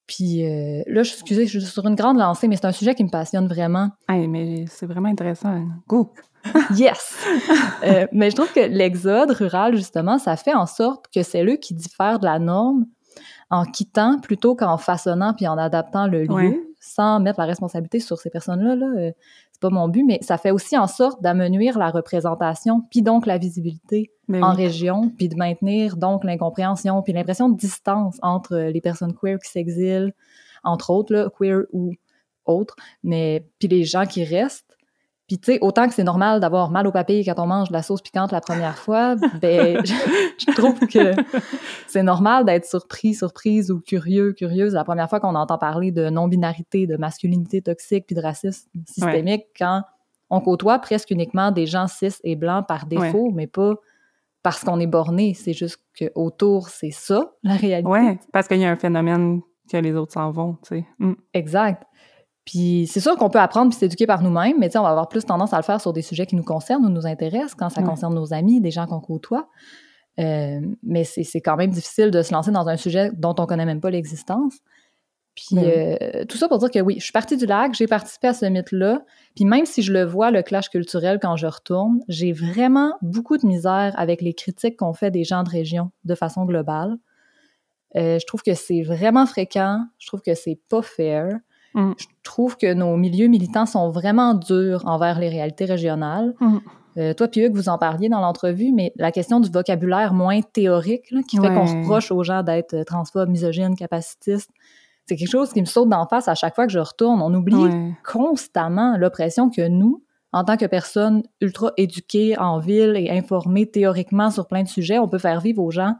A: Puis euh, là, je, excusez, je suis sur une grande lancée, mais c'est un sujet qui me passionne vraiment.
B: Hey, mais c'est vraiment intéressant. Go!
A: Yes! Euh, mais je trouve que l'exode rural, justement, ça fait en sorte que c'est eux qui diffèrent de la norme en quittant plutôt qu'en façonnant puis en adaptant le lieu,
B: Ouais.
A: sans mettre la responsabilité sur ces personnes-là. Là. Euh, C'est pas mon but, mais ça fait aussi en sorte d'amenuire la représentation, puis donc la visibilité
B: Ben
A: en
B: oui.
A: région, puis de maintenir donc l'incompréhension, puis l'impression de distance entre les personnes queer qui s'exilent, entre autres, là, queer ou autres, mais puis les gens qui restent. Puis tu sais, autant que c'est normal d'avoir mal au papier quand on mange de la sauce piquante la première fois, ben je, je trouve que c'est normal d'être surpris, surprise ou curieux, curieuse la première fois qu'on entend parler de non-binarité, de masculinité toxique puis de racisme systémique quand on côtoie presque uniquement des gens cis et blancs par défaut, mais pas parce qu'on est borné. C'est juste que autour, c'est ça, la réalité.
B: Ouais, parce qu'il y a un phénomène que les autres s'en vont, tu sais. Hmm.
A: Exact. Puis c'est sûr qu'on peut apprendre puis s'éduquer par nous-mêmes, mais on va avoir plus tendance à le faire sur des sujets qui nous concernent ou nous intéressent quand ça
B: Ouais.
A: concerne nos amis, des gens qu'on côtoie. Euh, mais c'est c'est quand même difficile de se lancer dans un sujet dont on connaît même pas l'existence. Puis
B: Ben
A: euh, tout ça pour dire que oui, je suis partie du lac, j'ai participé à ce mythe-là. Puis même si je le vois, le clash culturel, quand je retourne, j'ai vraiment beaucoup de misère avec les critiques qu'on fait des gens de région de façon globale. Euh, je trouve que c'est vraiment fréquent. Je trouve que c'est pas fair.
B: Mm.
A: Je trouve que nos milieux militants sont vraiment durs envers les réalités régionales.
B: Mm.
A: Euh, toi, puis Hugues, vous en parliez dans l'entrevue, mais la question du vocabulaire moins théorique, là, qui fait qu'on reproche aux gens d'être euh, transphobes, misogynes, capacitistes, c'est quelque chose qui me saute d'en face à chaque fois que je retourne. On oublie
B: Ouais.
A: constamment l'oppression que nous, en tant que personnes ultra éduquées en ville et informées théoriquement sur plein de sujets, on peut faire vivre aux gens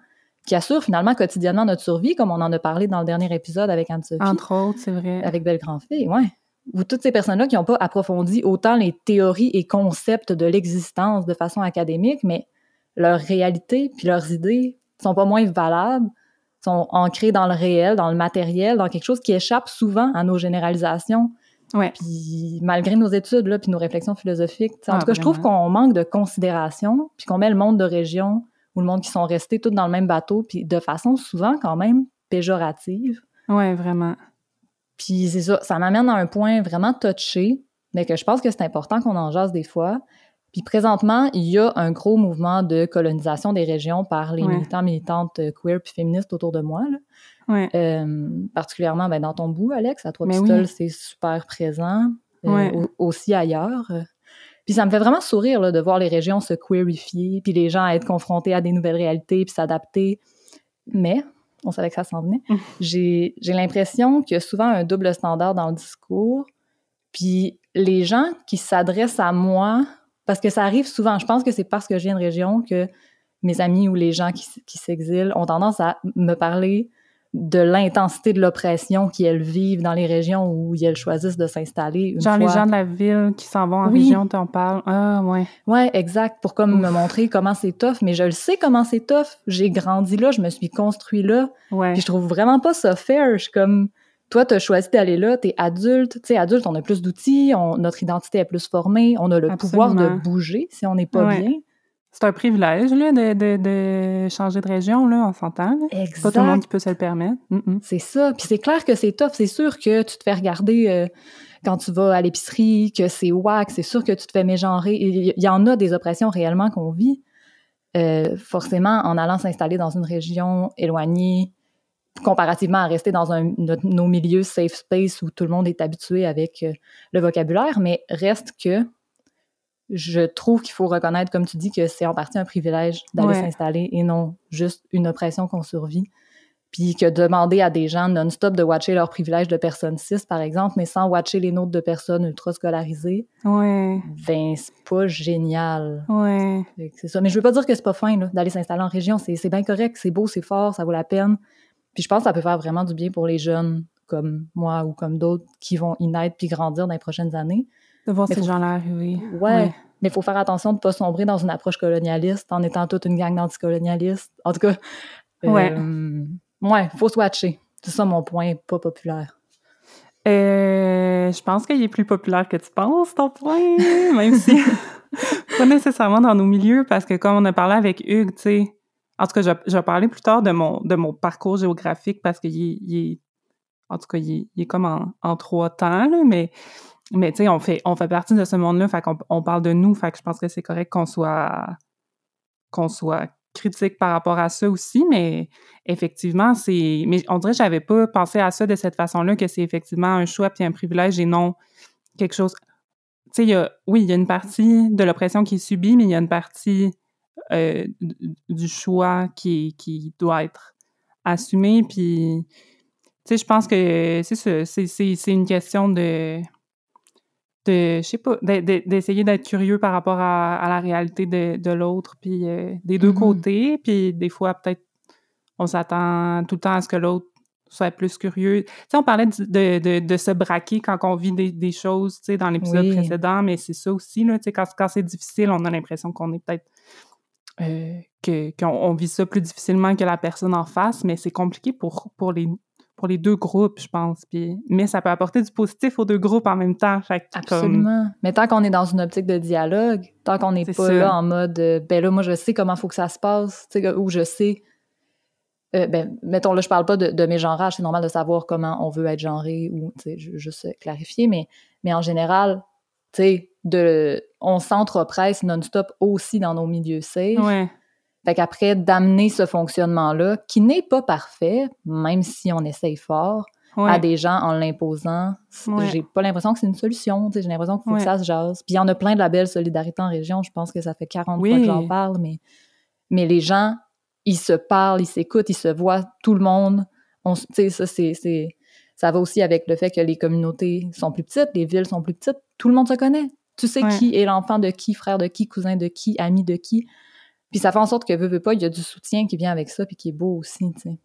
A: qui assurent finalement quotidiennement notre survie, comme on en a parlé dans le dernier épisode avec Anne-Sophie
B: Entre autres, c'est vrai.
A: avec Belle Grand-Fille, ouais. Ou toutes ces personnes-là qui n'ont pas approfondi autant les théories et concepts de l'existence de façon académique, mais leur réalité puis leurs idées sont pas moins valables, sont ancrées dans le réel, dans le matériel, dans quelque chose qui échappe souvent à nos généralisations,
B: Ouais.
A: puis malgré nos études là, puis nos réflexions philosophiques. En
B: Ah,
A: tout cas, je trouve qu'on manque de considération, puis qu'on met le monde de région ou le monde qui sont restés tous dans le même bateau, puis de façon souvent quand même péjorative.
B: Ouais, vraiment.
A: Puis c'est ça, ça m'amène à un point vraiment touché, mais que je pense que c'est important qu'on en jase des fois. Puis présentement, il y a un gros mouvement de colonisation des régions par les
B: Ouais.
A: militants, militantes queer puis féministes autour de moi. là.
B: Ouais.
A: Euh, particulièrement ben, dans ton bout, Alex, à
B: Mais
A: Trois-Pistoles,
B: oui.
A: c'est super présent. euh,
B: Ouais.
A: au- aussi ailleurs. Puis ça me fait vraiment sourire là, de voir les régions se queerifier, puis les gens être confrontés à des nouvelles réalités, puis s'adapter. Mais, on savait que ça s'en venait, j'ai j'ai l'impression qu'il y a souvent un double standard dans le discours. Puis les gens qui s'adressent à moi, parce que ça arrive souvent, je pense que c'est parce que je viens de région que mes amis ou les gens qui, qui s'exilent ont tendance à me parler de l'intensité de l'oppression qu'elles vivent dans les régions où elles choisissent de s'installer.
B: Genre les gens de la ville qui s'en vont en
A: Oui.
B: région, t'en parles. Ah, ouais.
A: Ouais, exact, pour comme
B: Ouf.
A: me montrer comment c'est tough, mais je le sais comment c'est tough. J'ai grandi là, je me suis construit là,
B: Ouais.
A: puis je trouve vraiment pas ça fair. Je suis comme toi, tu as choisi d'aller là, tu es adulte. Tu sais, adulte, on a plus d'outils, notre identité est plus formée, on a le pouvoir de bouger si on n'est pas bien.
B: C'est un privilège, là, de, de, de, changer de région, là, on s'entend.
A: Exact.
B: Pas tout le monde qui peut se le permettre.
A: C'est ça. Puis c'est clair que c'est tough. C'est sûr que tu te fais regarder euh, quand tu vas à l'épicerie, que c'est whack. C'est sûr que tu te fais mégenrer. Il y en a des oppressions réellement qu'on vit. Euh, forcément, en allant s'installer dans une région éloignée, comparativement à rester dans un, nos milieux safe space où tout le monde est habitué avec euh, le vocabulaire, mais reste que je trouve qu'il faut reconnaître, comme tu dis, que c'est en partie un privilège d'aller s'installer et non juste une oppression qu'on survit. Puis que demander à des gens non-stop de watcher leurs privilèges de personnes cis, par exemple, mais sans watcher les nôtres de personnes ultra scolarisées,
B: ouais.
A: ben c'est pas génial.
B: Ouais.
A: C'est ça. Mais je veux pas dire que c'est pas fin d'aller s'installer en région. C'est bien correct, c'est beau, c'est fort, ça vaut la peine. Puis je pense que ça peut faire vraiment du bien pour les jeunes comme moi ou comme d'autres qui vont y naître puis grandir dans les prochaines années.
B: De voir ces gens-là arriver.
A: Ouais. Mais il faut faire attention de ne pas sombrer dans une approche colonialiste en étant toute une gang d'anticolonialistes. En tout cas,
B: ouais.
A: Euh, ouais, faut swatcher. C'est ça mon point pas populaire.
B: Euh, je pense qu'il est plus populaire que tu penses, ton point, même si pas nécessairement dans nos milieux, parce que comme on a parlé avec Hugues, tu sais, en tout cas, je, vais parler plus tard de mon, de mon parcours géographique parce qu'il est, en tout cas, il est, comme en, trois temps, là, mais, mais tu sais, on fait, on fait partie de ce monde-là, fait qu'on on parle de nous, fait que je pense que c'est correct qu'on soit, soit critique par rapport à ça aussi, mais effectivement, c'est, mais on dirait que j'avais pas pensé à ça de cette façon-là, que c'est effectivement un choix puis un privilège et non quelque chose, tu sais, oui, il y a une partie de l'oppression qui est subie, mais il y a une partie euh, du choix qui, qui doit être assumé. Puis, tu sais, je pense que c'est une question de, de je sais pas, d'essayer d'être curieux par rapport à, la réalité de, de l'autre, puis euh, des deux mm-hmm. côtés. Puis, des fois, peut-être, on s'attend tout le temps à ce que l'autre soit plus curieux. Tu sais, on parlait de, de, de, se braquer quand on vit des, des choses, tu sais, dans l'épisode précédent, mais c'est ça aussi, là, tu sais, quand, quand c'est difficile, on a l'impression qu'on est peut-être euh, qu'on vit ça plus difficilement que la personne en face, mais c'est compliqué pour, pour, les, pour les deux groupes, je pense. Puis, mais ça peut apporter du positif aux deux groupes en même temps.
A: Absolument. Mais tant qu'on est dans une optique de dialogue, tant qu'on n'est pas là en mode euh, ben là, moi, je sais comment il faut que ça se passe, ou je sais. Euh, ben, mettons, là, je parle pas de, de mes genrages, c'est normal de savoir comment on veut être genré ou, tu sais, juste clarifier, mais, mais en général, tu sais, de, on s'entrepresse non-stop aussi dans nos milieux safe.
B: Ouais.
A: Fait qu'après, d'amener ce fonctionnement-là, qui n'est pas parfait, même si on essaye fort, à des gens en l'imposant, j'ai pas l'impression que c'est une solution. J'ai l'impression qu'il faut que ça se jase. Puis il y en a plein de la belle solidarité en région. Je pense que ça fait 40 fois que j'en parle, mais, mais les gens, ils se parlent, ils s'écoutent, ils se voient, tout le monde. Ça, c'est ça va aussi avec le fait que les communautés sont plus petites, les villes sont plus petites, tout le monde se connaît. Tu sais qui est l'enfant de qui, frère de qui, cousin de qui, ami de qui? Puis ça fait en sorte que, veut, veut pas, il y a du soutien qui vient avec ça, puis qui est beau aussi, tu sais.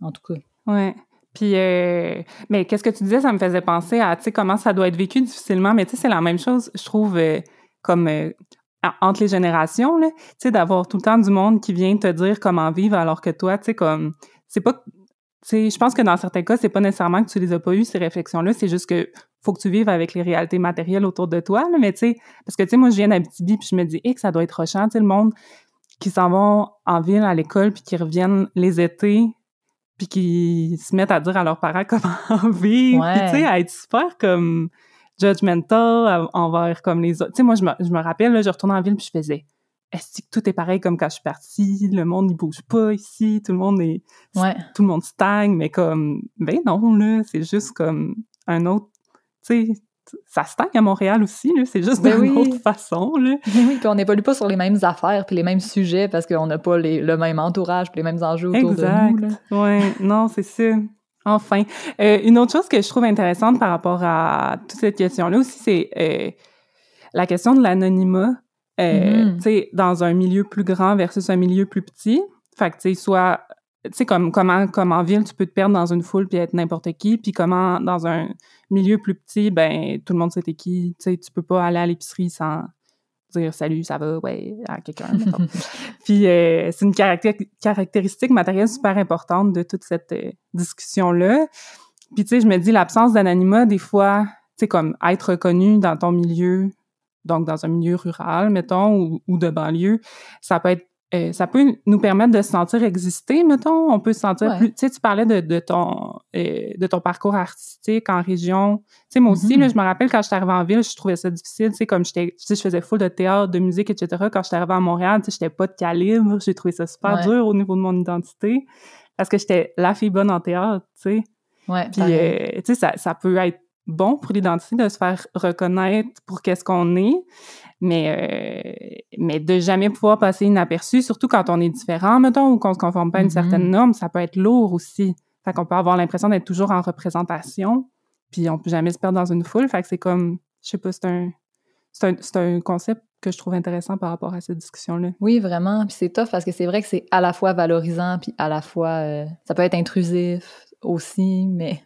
A: En tout cas.
B: Ouais. Puis, euh, mais qu'est-ce que tu disais, ça me faisait penser à, tu sais, comment ça doit être vécu difficilement. Mais tu sais, c'est la même chose, je trouve, euh, comme euh, entre les générations, là. Tu sais, d'avoir tout le temps du monde qui vient te dire comment vivre, alors que toi, tu sais, comme, c'est pas sais, je pense que dans certains cas, c'est pas nécessairement que tu les as pas eu ces réflexions-là, c'est juste que faut que tu vives avec les réalités matérielles autour de toi, là, mais tu sais, parce que tu sais, moi, je viens d'Abitibi, puis je me dis, que ça doit être rochant, tu sais, le monde qui s'en vont en ville à l'école, puis qui reviennent les étés, puis qui se mettent à dire à leurs parents comment vivre, puis tu sais, à être super comme judgmental envers comme les autres. Tu sais, moi, je me, je me rappelle, là, je retourne en ville, puis je faisais est-ce que tout est pareil comme quand je suis partie? Le monde, il bouge pas ici. Tout le monde est, tout le monde stagne, mais comme, ben non, là, c'est juste comme un autre, tu sais, ça stagne à Montréal aussi, c'est juste ben d'une autre façon, là.
A: oui, puis on n'évolue pas sur les mêmes affaires puis les mêmes sujets parce qu'on n'a pas le même entourage puis les mêmes enjeux autour de nous.
B: Ouais, non, c'est ça. Enfin. Euh, une autre chose que je trouve intéressante par rapport à toute cette question-là aussi, c'est euh, la question de l'anonymat. Euh, mm-hmm. tu sais, dans un milieu plus grand versus un milieu plus petit. Fait que, tu sais, soit, tu sais, comme, comment, comme en ville, tu peux te perdre dans une foule puis être n'importe qui, puis comment, dans un milieu plus petit, ben, tout le monde sait t'es qui. Tu sais, tu peux pas aller à l'épicerie sans dire salut, ça va, ouais, à quelqu'un. puis euh, c'est une caractéristique matérielle super importante de toute cette euh, discussion-là. Puis, tu sais, je me dis, l'absence d'anonymat, des fois, tu sais, comme être reconnu dans ton milieu, donc dans un milieu rural, mettons, ou, de banlieue, ça peut être euh, ça peut nous permettre de se sentir exister, mettons. On peut se sentir plus. Tu sais, tu parlais de, de ton euh, de ton parcours artistique en région. Tu sais, moi aussi, là, mm-hmm. je me rappelle quand j'étais arrivée en ville, je trouvais ça difficile. Tu sais, comme j'étais, je faisais full de théâtre, de musique, etc. Quand j'étais arrivée à Montréal, tu sais, j'étais pas de calibre. J'ai trouvé ça super dur au niveau de mon identité parce que j'étais la fille bonne en théâtre, tu sais.
A: Ouais.
B: Puis, euh, tu sais, ça, ça peut être bon pour l'identité de se faire reconnaître pour qu'est-ce qu'on est, mais euh, mais de jamais pouvoir passer inaperçu, surtout quand on est différent, mettons, ou qu'on se conforme pas à une mm-hmm. certaine norme, ça peut être lourd aussi. Fait qu'on peut avoir l'impression d'être toujours en représentation, puis on peut jamais se perdre dans une foule. Fait que c'est comme, je sais pas, c'est un, c'est un, un, concept que je trouve intéressant par rapport à cette discussion-là.
A: Oui, vraiment. Puis c'est tough parce que c'est vrai que c'est à la fois valorisant, puis à la fois, euh, ça peut être intrusif aussi, mais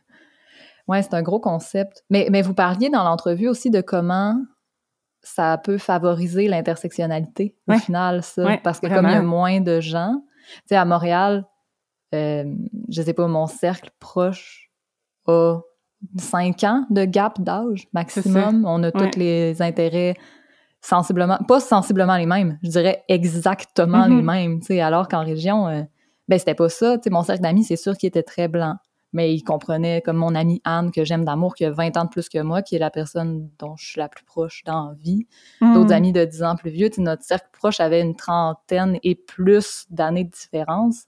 A: oui, c'est un gros concept. Mais, mais vous parliez dans l'entrevue aussi de comment ça peut favoriser l'intersectionnalité au final, ça. parce que comme il y a moins de gens, tu sais, à Montréal, euh, je sais pas, mon cercle proche a cinq ans de gap d'âge maximum. On a tous les intérêts sensiblement, pas sensiblement les mêmes, je dirais exactement les mm-hmm. mêmes, tu sais, alors qu'en région, euh, ben c'était pas ça. Tu sais, mon cercle d'amis, c'est sûr qu'il était très blanc mais il comprenait comme mon amie Anne que j'aime d'amour qui a 20 ans de plus que moi qui est la personne dont je suis la plus proche dans la vie hmm. d'autres amis de 10 ans plus vieux notre cercle proche avait une trentaine et plus d'années de différence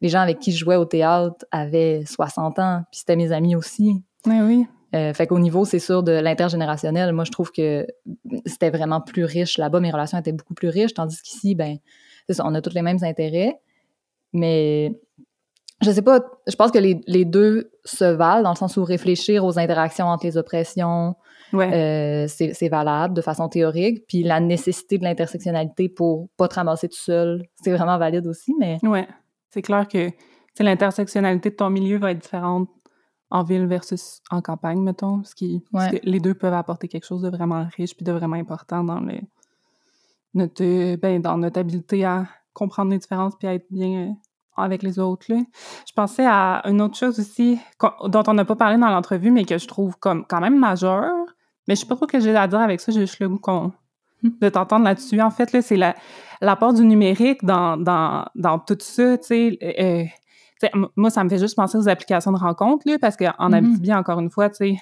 A: les gens avec qui je jouais au théâtre avaient 60 ans puis c'était mes amis aussi
B: oui oui
A: euh, fait qu'au niveau, c'est sûr, de l'intergénérationnel, moi, je trouve que c'était vraiment plus riche. Là-bas, mes relations étaient beaucoup plus riches, tandis qu'ici, ben, on a tous les mêmes intérêts, mais je sais pas, je pense que les, les, deux se valent dans le sens où réfléchir aux interactions entre les oppressions, euh, c'est valable de façon théorique. Puis la nécessité de l'intersectionnalité pour pas te ramasser tout seul, c'est vraiment valide aussi, mais...
B: Ouais, c'est clair que l'intersectionnalité de ton milieu va être différente en ville versus en campagne, mettons, ce qui, que les deux peuvent apporter quelque chose de vraiment riche puis de vraiment important dans le, notre, ben, dans notre habileté à comprendre les différences puis à être bien avec les autres. Là. Je pensais à une autre chose aussi dont on n'a pas parlé dans l'entrevue, mais que je trouve comme quand même majeure. Mais je sais pas trop ce que j'ai à dire avec ça, j'ai juste le goût qu'on de t'entendre là-dessus. En fait, là, c'est l'apport du numérique dans, dans, dans tout ça, tu sais. Euh, euh, moi, ça me fait juste penser aux applications de rencontres, là, parce qu'en mm -hmm. Abitibi, encore une fois, tu sais.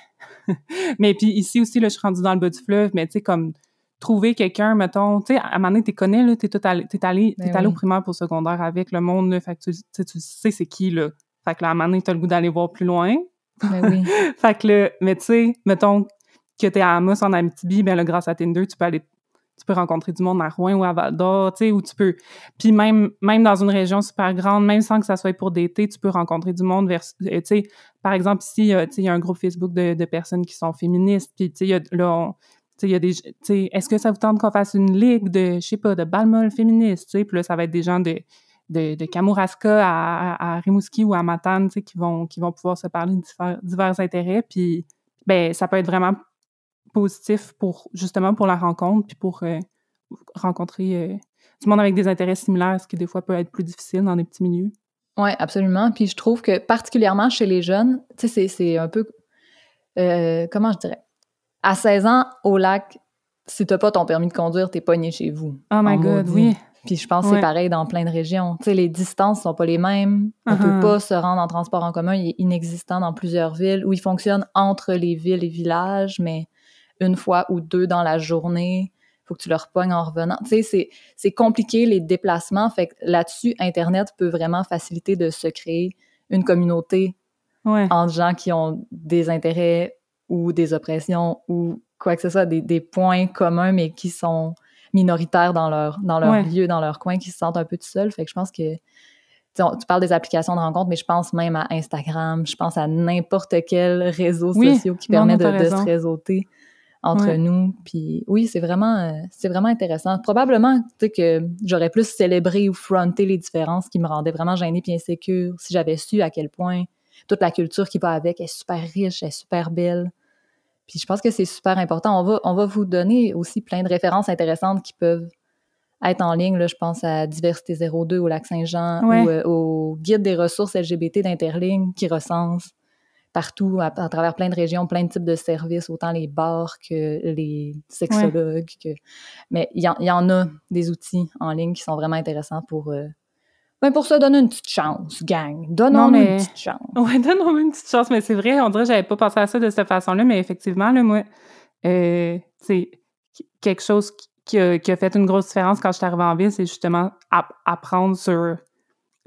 B: mais puis ici aussi, là, je suis rendue dans le bas du fleuve, mais tu sais, comme trouver quelqu'un, mettons, tu sais, à un moment donné, tu connais, là, t'es allé, t'es allé, ben allé au primaire pour secondaire avec le monde, là, fait que tu, tu sais c'est qui, là. Fait que là, à un moment donné, t'as le goût d'aller voir plus loin.
A: Ben oui.
B: fait que là, mais tu sais, mettons que t'es à Amos en Amityville, ben là, grâce à Tinder, tu peux aller tu peux rencontrer du monde à Rouen ou à Val d'Or, tu sais, où tu peux... Puis même, même dans une région super grande, même sans que ça soit pour d'été, tu peux rencontrer du monde vers... Euh, tu sais, par exemple, ici, tu sais, il y a un groupe Facebook de, de personnes qui sont féministes, puis tu sais, là, est-ce que ça vous tente qu'on fasse une ligue de, je sais pas, de balmol féministe, tu sais, puis là, ça va être des gens de, de, de Kamouraska à, à, Rimouski ou à Matane, tu sais, qui vont, qui vont pouvoir se parler de divers, intérêts, puis ben, ça peut être vraiment positif pour, justement, pour la rencontre, puis pour euh, rencontrer euh, du monde avec des intérêts similaires, ce qui des fois peut être plus difficile dans des petits milieux.
A: Oui, absolument. Puis je trouve que particulièrement chez les jeunes, tu sais, c'est un peu, euh, comment je dirais, à 16 ans, au lac, si t'as pas ton permis de conduire, t'es pogné chez vous.
B: Oh my God, oui.
A: Puis je pense que c'est pareil dans plein de régions. Tu sais, les distances sont pas les mêmes. On peut uh-huh. pas se rendre en transport en commun. Il est inexistant dans plusieurs villes où il fonctionne entre les villes et villages, mais une fois ou deux dans la journée. Faut que tu leur pognes en revenant. Tu sais, c'est compliqué les déplacements. Fait que là-dessus, Internet peut vraiment faciliter de se créer une communauté entre gens qui ont des intérêts ou des oppressions ou quoi que ce soit, des, des points communs, mais qui sont minoritaires dans leur, dans leur lieu, dans leur coin, qui se sentent un peu tout seuls. Fait que je pense que tu parles des applications de rencontre, mais je pense même à Instagram, je pense à n'importe quel réseau social qui permet de, se réseauter entre nous. Puis oui, c'est vraiment, euh, c'est vraiment intéressant. Probablement, que j'aurais plus célébré ou fronté les différences qui me rendaient vraiment gênée puis insécure si j'avais su à quel point toute la culture qui va avec est super riche, est super belle. Puis je pense que c'est super important. On va, on va vous donner aussi plein de références intéressantes qui peuvent être en ligne. Là, je pense à Diversité 02 au Lac-Saint-Jean ou euh, au Guide des ressources LGBT d'Interligne qui recense partout, à, travers plein de régions, plein de types de services, autant les bars que les sexologues. Que... Mais il y, en a des outils en ligne qui sont vraiment intéressants pour, euh, ben pour ça, donner une petite chance, gang. Donnons-nous une petite chance.
B: Oui, donnons-nous une petite chance. Mais c'est vrai, on dirait que j'avais pas pensé à ça de cette façon-là, mais effectivement, là, moi, euh, c'est quelque chose qui a, qui a, fait une grosse différence quand je suis arrivée en ville, c'est justement apprendre sur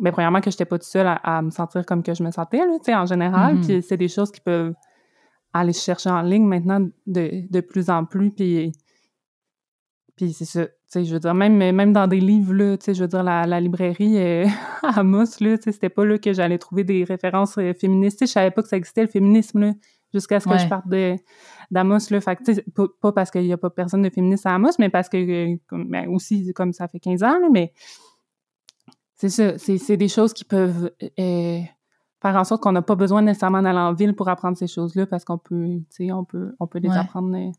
B: mais ben, premièrement que j'étais pas toute seule à, me sentir comme que je me sentais là, tu sais en général, mm-hmm. puis c'est des choses qui peuvent aller chercher en ligne maintenant de, de plus en plus puis puis c'est ça, sais je veux dire même même dans des livres là, tu sais je veux dire la, la librairie euh, à Amos là, tu sais c'était pas là que j'allais trouver des références euh, féministes, je savais pas que ça existait le féminisme là jusqu'à ce que je parte de d'Amos là, fait que, tu sais pas, parce qu'il y a pas personne de féministe à Amos, mais parce que euh, ben, aussi comme ça fait 15 ans là, mais c'est ça, c'est des choses qui peuvent euh, faire en sorte qu'on n'a pas besoin nécessairement d'aller en ville pour apprendre ces choses-là parce qu'on peut, tu sais, on peut, on peut les apprendre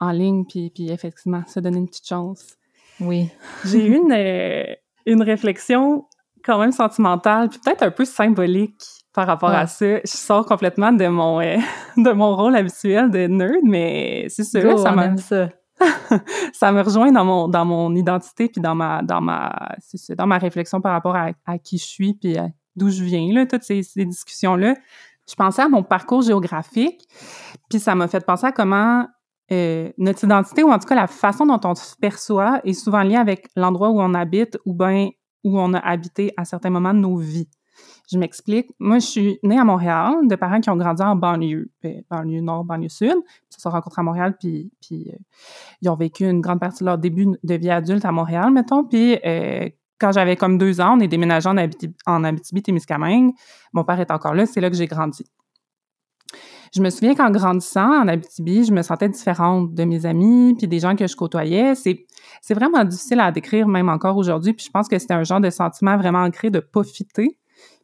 B: en ligne puis, puis effectivement se donner une petite chance.
A: Oui.
B: J'ai eu une, euh, une réflexion quand même sentimentale puis peut-être un peu symbolique par rapport à ça. Je sors complètement de mon, de mon rôle habituel de nerd, mais c'est ça, ça m'a... ça. ça me rejoint dans mon dans mon identité puis dans ma dans ma dans ma réflexion par rapport à, qui je suis puis d'où je viens là toutes ces, discussions là je pensais à mon parcours géographique puis ça m'a fait penser à comment euh, notre identité ou en tout cas la façon dont on se perçoit est souvent liée avec l'endroit où on habite ou bien où on a habité à certains moments de nos vies je m'explique. Moi, je suis née à Montréal, de parents qui ont grandi en banlieue, ben, banlieue nord, banlieue sud. Ils se sont rencontrés à Montréal, puis, puis euh, ils ont vécu une grande partie de leur début de vie adulte à Montréal, mettons. Puis euh, quand j'avais comme deux ans, on est déménagé en, Abitibi, en Abitibi-Témiscamingue. Mon père est encore là, c'est là que j'ai grandi. Je me souviens qu'en grandissant en Abitibi, je me sentais différente de mes amis puis des gens que je côtoyais. C'est c'est vraiment difficile à décrire même encore aujourd'hui. Puis je pense que c'était un genre de sentiment vraiment ancré de pas fitter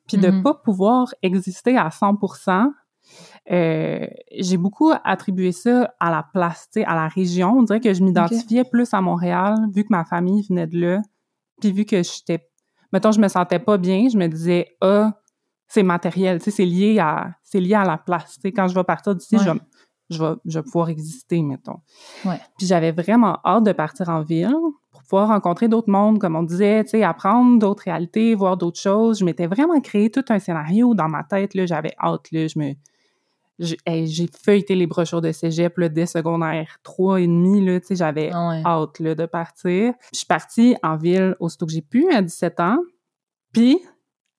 B: puis de mm-hmm. pas pouvoir exister à 100%, euh, j'ai beaucoup attribué ça à la place, à la région. On dirait que je m'identifiais plus à Montréal, vu que ma famille venait de là, puis vu que j'étais... Mettons, je me sentais pas bien, je me disais, ah, c'est matériel, c'est lié à, c'est lié à la place. Quand je vais partir d'ici, je, je, vais, je vais pouvoir exister, mettons.
A: Ouais.
B: Puis j'avais vraiment hâte de partir en ville pouvoir rencontrer d'autres mondes, comme on disait, apprendre d'autres réalités, voir d'autres choses. Je m'étais vraiment créé tout un scénario dans ma tête, là, j'avais hâte, là, je me... J'ai feuilleté les brochures de cégep là, dès secondaire 3 et demi, j'avais ah hâte là, de partir. Je suis partie en ville aussitôt que j'ai pu, à 17 ans. Puis,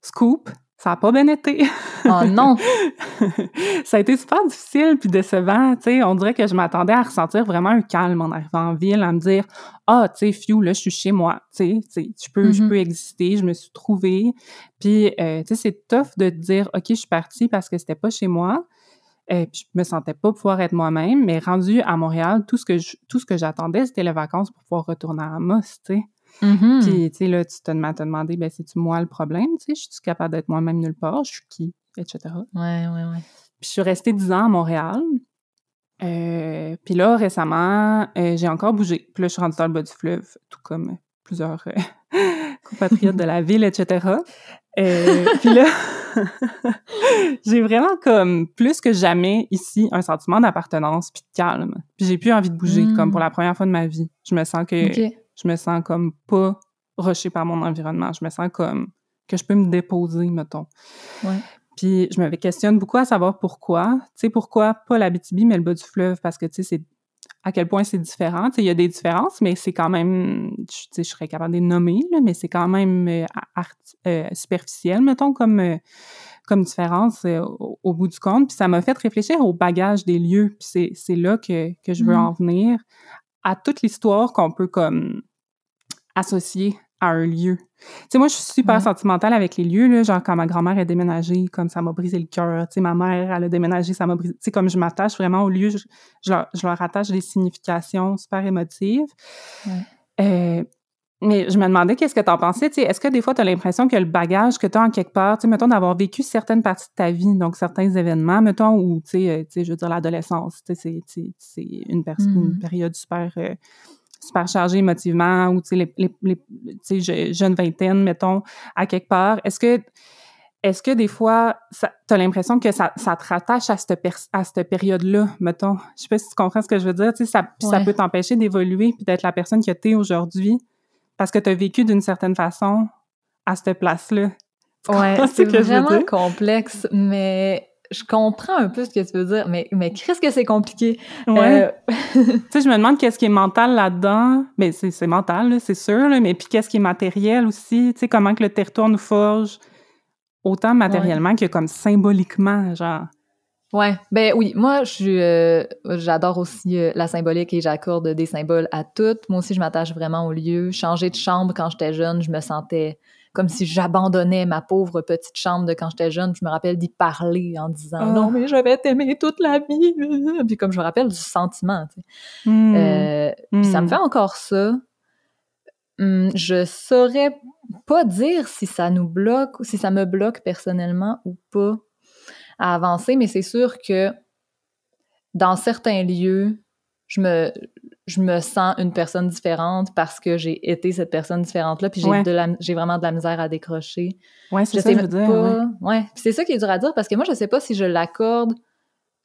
B: scoop, ça n'a pas bien été.
A: Oh non!
B: ça a été super difficile puis décevant, tu sais. On dirait que je m'attendais à ressentir vraiment un calme en arrivant en ville, à me dire « Ah, tu sais, Fiu, là, je suis chez moi, tu sais, je peux, je mm-hmm. peux exister, je me suis trouvée. » Puis, euh, tu sais, c'est tough de te dire « OK, je suis partie parce que c'était pas chez moi. Euh, puis je me sentais pas pouvoir être moi-même, mais rendu à Montréal, tout ce que tout ce que j'attendais, c'était les vacances pour pouvoir retourner à Amos, tu sais.
A: Mm-hmm.
B: Puis, tu sais, là, tu te, te demander, ben, c'est-tu moi le problème? Tu sais, je suis capable d'être moi-même nulle part? Je suis qui? Etc.
A: Ouais, ouais, ouais.
B: Puis, je suis restée dix ans à Montréal. Euh, puis là, récemment, euh, j'ai encore bougé. Puis là, je suis rendue dans le bas du fleuve, tout comme plusieurs euh, compatriotes de la ville, etc. puis là, j'ai vraiment comme plus que jamais ici un sentiment d'appartenance puis de calme. Puis j'ai plus envie de bouger comme pour mm. la première fois de ma vie. Je me sens que je me sens comme pas rushée par mon environnement. Je me sens comme que je peux me déposer, mettons.
A: Ouais.
B: Puis je me questionne beaucoup à savoir pourquoi. Tu sais, pourquoi pas la BTB, mais le bas du fleuve? Parce que, tu sais, c'est à quel point c'est différent. Tu sais, il y a des différences, mais c'est quand même, tu sais, je serais capable de les nommer, là, mais c'est quand même euh, euh, superficiel, mettons, comme, euh, comme différence au, bout du compte. Puis ça m'a fait réfléchir au bagage des lieux. Puis c'est là que, que je veux mmh. en venir à toute l'histoire qu'on peut comme associer à un lieu. Tu sais, moi, je suis super sentimentale avec les lieux, là, genre quand ma grand-mère a déménagé, comme ça m'a brisé le cœur. Tu sais, ma mère, elle a déménagé, ça m'a brisé. Tu sais, comme je m'attache vraiment au lieu, je, je, leur, je, leur, attache des significations super émotives. Euh, mais je me demandais qu'est-ce que tu en pensais. Est-ce que des fois, tu as l'impression que le bagage que tu as en quelque part, mettons, d'avoir vécu certaines parties de ta vie, donc certains événements, mettons, ou, tu sais, euh, je veux dire, l'adolescence, tu sais, c'est une, une, mmh. période super, euh, super chargée émotivement, ou, tu sais, les, les, les jeune vingtaine, mettons, à quelque part. Est-ce que est-ce que des fois, tu as l'impression que ça, ça te rattache à cette, à cette période-là, mettons? Je sais pas si tu comprends ce que je veux dire. Tu sais, ça, ça peut t'empêcher d'évoluer puis d'être la personne que tu es aujourd'hui parce que tu as vécu d'une certaine façon à cette place-là.
A: Ouais, c'est vraiment complexe, mais je comprends un peu ce que tu veux dire, mais, mais qu'est-ce que c'est compliqué?
B: Ouais. Euh, tu sais, je me demande qu'est-ce qui est mental là-dedans. Mais ben, c'est mental, c'est sûr, là, mais puis qu'est-ce qui est matériel aussi? Tu sais, comment que le territoire nous forge, autant matériellement que comme symboliquement, genre.
A: Ouais, ben oui, moi je euh, j'adore aussi euh, la symbolique et j'accorde des symboles à toutes. Moi aussi je m'attache vraiment au lieu. Changer de chambre quand j'étais jeune, je me sentais comme si j'abandonnais ma pauvre petite chambre de quand j'étais jeune. Je me rappelle d'y parler en disant ah. non mais je vais t'aimer toute la vie. Puis comme je me rappelle du sentiment. Tu sais. Hmm. Euh, ça me hmm. fait encore ça. Hmm, je saurais pas dire si ça nous bloque, si ça me bloque personnellement ou pas à avancer, mais c'est sûr que dans certains lieux, je me, je me sens une personne différente parce que j'ai été cette personne différente-là, puis j'ai vraiment de la misère à décrocher.
B: Ouais, c'est ça je veux dire.
A: Ouais. c'est ça qui est dur à dire parce que moi, je sais pas si je l'accorde,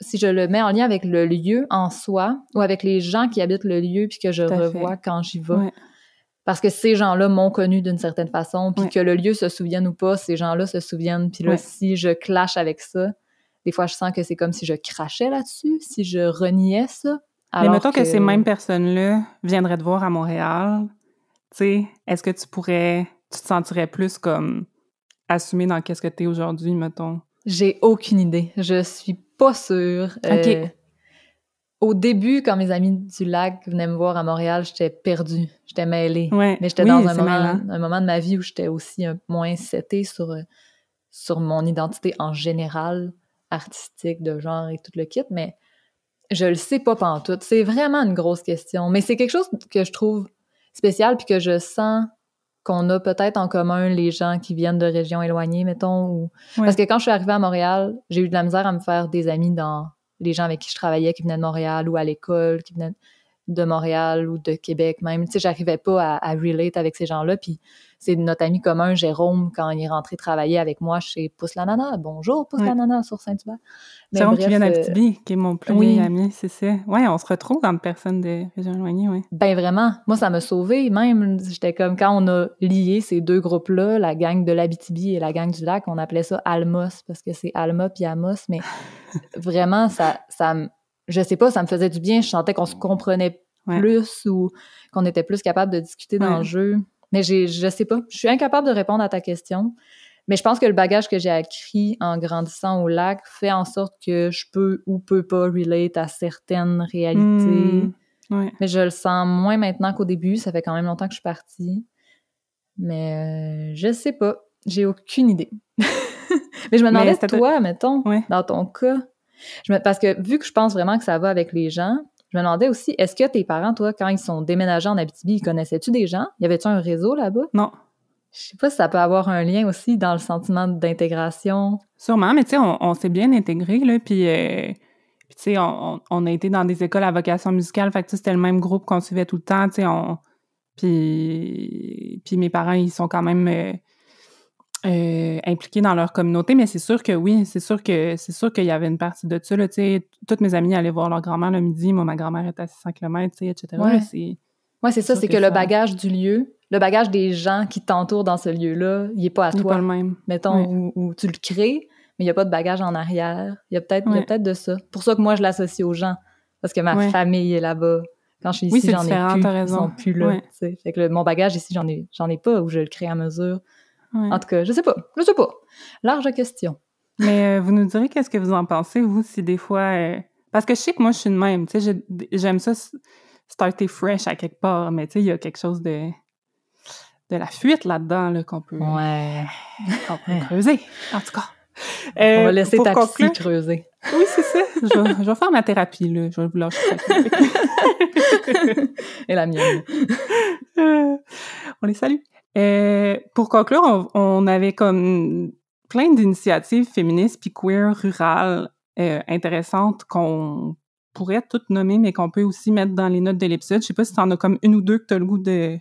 A: si je le mets en lien avec le lieu en soi ou avec les gens qui habitent le lieu puis que je revois quand j'y vais. Parce que ces gens-là m'ont connu d'une certaine façon, puis que le lieu se souvienne ou pas, ces gens-là se souviennent. Puis là, si je clash avec ça, des fois, je sens que c'est comme si je crachais là-dessus, si je reniais ça.
B: Mais mettons que... ces mêmes personnes-là viendraient te voir à Montréal, tu sais, est-ce que tu pourrais, tu te sentirais plus comme assumé dans qu'est-ce que tu es aujourd'hui, mettons?
A: J'ai aucune idée. Je suis pas sûre. OK. Euh, au début, quand mes amis du lac venaient me voir à Montréal, j'étais perdue, j'étais mêlée. Ouais. Mais j'étais dans un moment, un moment de ma vie où j'étais aussi un moins setée sur, euh, sur mon identité en général, artistique, de genre et tout le kit. Mais je le sais pas tout. C'est vraiment une grosse question. Mais c'est quelque chose que je trouve spécial puis que je sens qu'on a peut-être en commun les gens qui viennent de régions éloignées, mettons. Ou... Parce que quand je suis arrivée à Montréal, j'ai eu de la misère à me faire des amis dans les gens avec qui je travaillais qui venaient de Montréal ou à l'école, qui venaient de Montréal ou de Québec même. Tu sais, j'arrivais pas à, à relate avec ces gens-là. Puis c'est notre ami commun, Jérôme, quand il est rentré travailler avec moi chez Pousse la Nana. Bonjour, Pousse la Nana sur Saint-Hubert.
B: Jérôme qui vient d'Abitibi, qui est mon plus oui. ami, c'est ça. Ouais, on se retrouve dans personne de régions éloignées, oui.
A: Ben vraiment, moi, ça m'a sauvé. Même, j'étais comme, quand on a lié ces deux groupes-là, la gang de l'Abitibi et la gang du lac, on appelait ça Almos, parce que c'est Alma puis Amos, mais vraiment, ça, ça je sais pas, ça me faisait du bien. Je sentais qu'on se comprenait plus ou qu'on était plus capable de discuter dans le jeu. Mais je sais pas. Je suis incapable de répondre à ta question. Mais je pense que le bagage que j'ai acquis en grandissant au lac fait en sorte que je peux ou peux pas relate à certaines réalités.
B: Hmm.
A: Mais je le sens moins maintenant qu'au début. Ça fait quand même longtemps que je suis partie. Mais euh, je sais pas. J'ai aucune idée. Mais je me demandais, toi, mettons, dans ton cas, je parce que vu que je pense vraiment que ça va avec les gens, je me demandais aussi, est-ce que tes parents, toi, quand ils sont déménagés en Abitibi, ils connaissaient-tu des gens? Y avait-tu un réseau là-bas?
B: Non.
A: Je sais pas si ça peut avoir un lien aussi dans le sentiment d'intégration.
B: Sûrement, mais tu sais, on, s'est bien intégrés, là, puis... Euh, tu sais, on, on, a été dans des écoles à vocation musicale, fait que c'était le même groupe qu'on suivait tout le temps, tu sais, on... Puis, puis mes parents, ils sont quand même... Euh, euh, impliqués dans leur communauté, mais c'est sûr que oui, c'est sûr que c'est sûr qu'il y avait une partie de ça. Là, toutes mes amies allaient voir leur grand-mère le midi, moi, ma grand-mère était à 600 km, etc.
A: Ouais, c'est c'est ça, c'est que, le bagage du lieu, le bagage des gens qui t'entourent dans ce lieu-là, il n'est pas à toi.
B: pas le même.
A: Mettons, où, tu le crées, mais il n'y a pas de bagage en arrière. Il y a peut-être peut de ça. pour ça que moi, je l'associe aux gens, parce que ma famille est là-bas. Quand je suis ici, j'en ai plus. Ils sont plus là. Fait que mon bagage ici, j'en ai, j'en ai pas, où je le crée à mesure. En tout cas, je sais pas. Je sais pas. Large question.
B: Mais euh, vous nous direz qu'est-ce que vous en pensez, vous, si des fois... Euh, parce que je sais que moi, je suis une même. Tu sais, j'aime ça starter fresh à quelque part, mais tu sais, il y a quelque chose de de la fuite là-dedans là, qu'on peut,
A: ouais.
B: qu'on peut creuser, en tout cas.
A: On va euh, laisser ta psy creuser.
B: Oui, c'est ça. Je vais, faire ma thérapie, là. Je vais vous lâcher.
A: Et la mienne.
B: on les salue. Euh, pour conclure, on, avait comme plein d'initiatives féministes puis queer rurales euh, intéressantes qu'on pourrait toutes nommer, mais qu'on peut aussi mettre dans les notes de l'épisode. Je sais pas si tu en as comme une ou deux que tu as le goût de,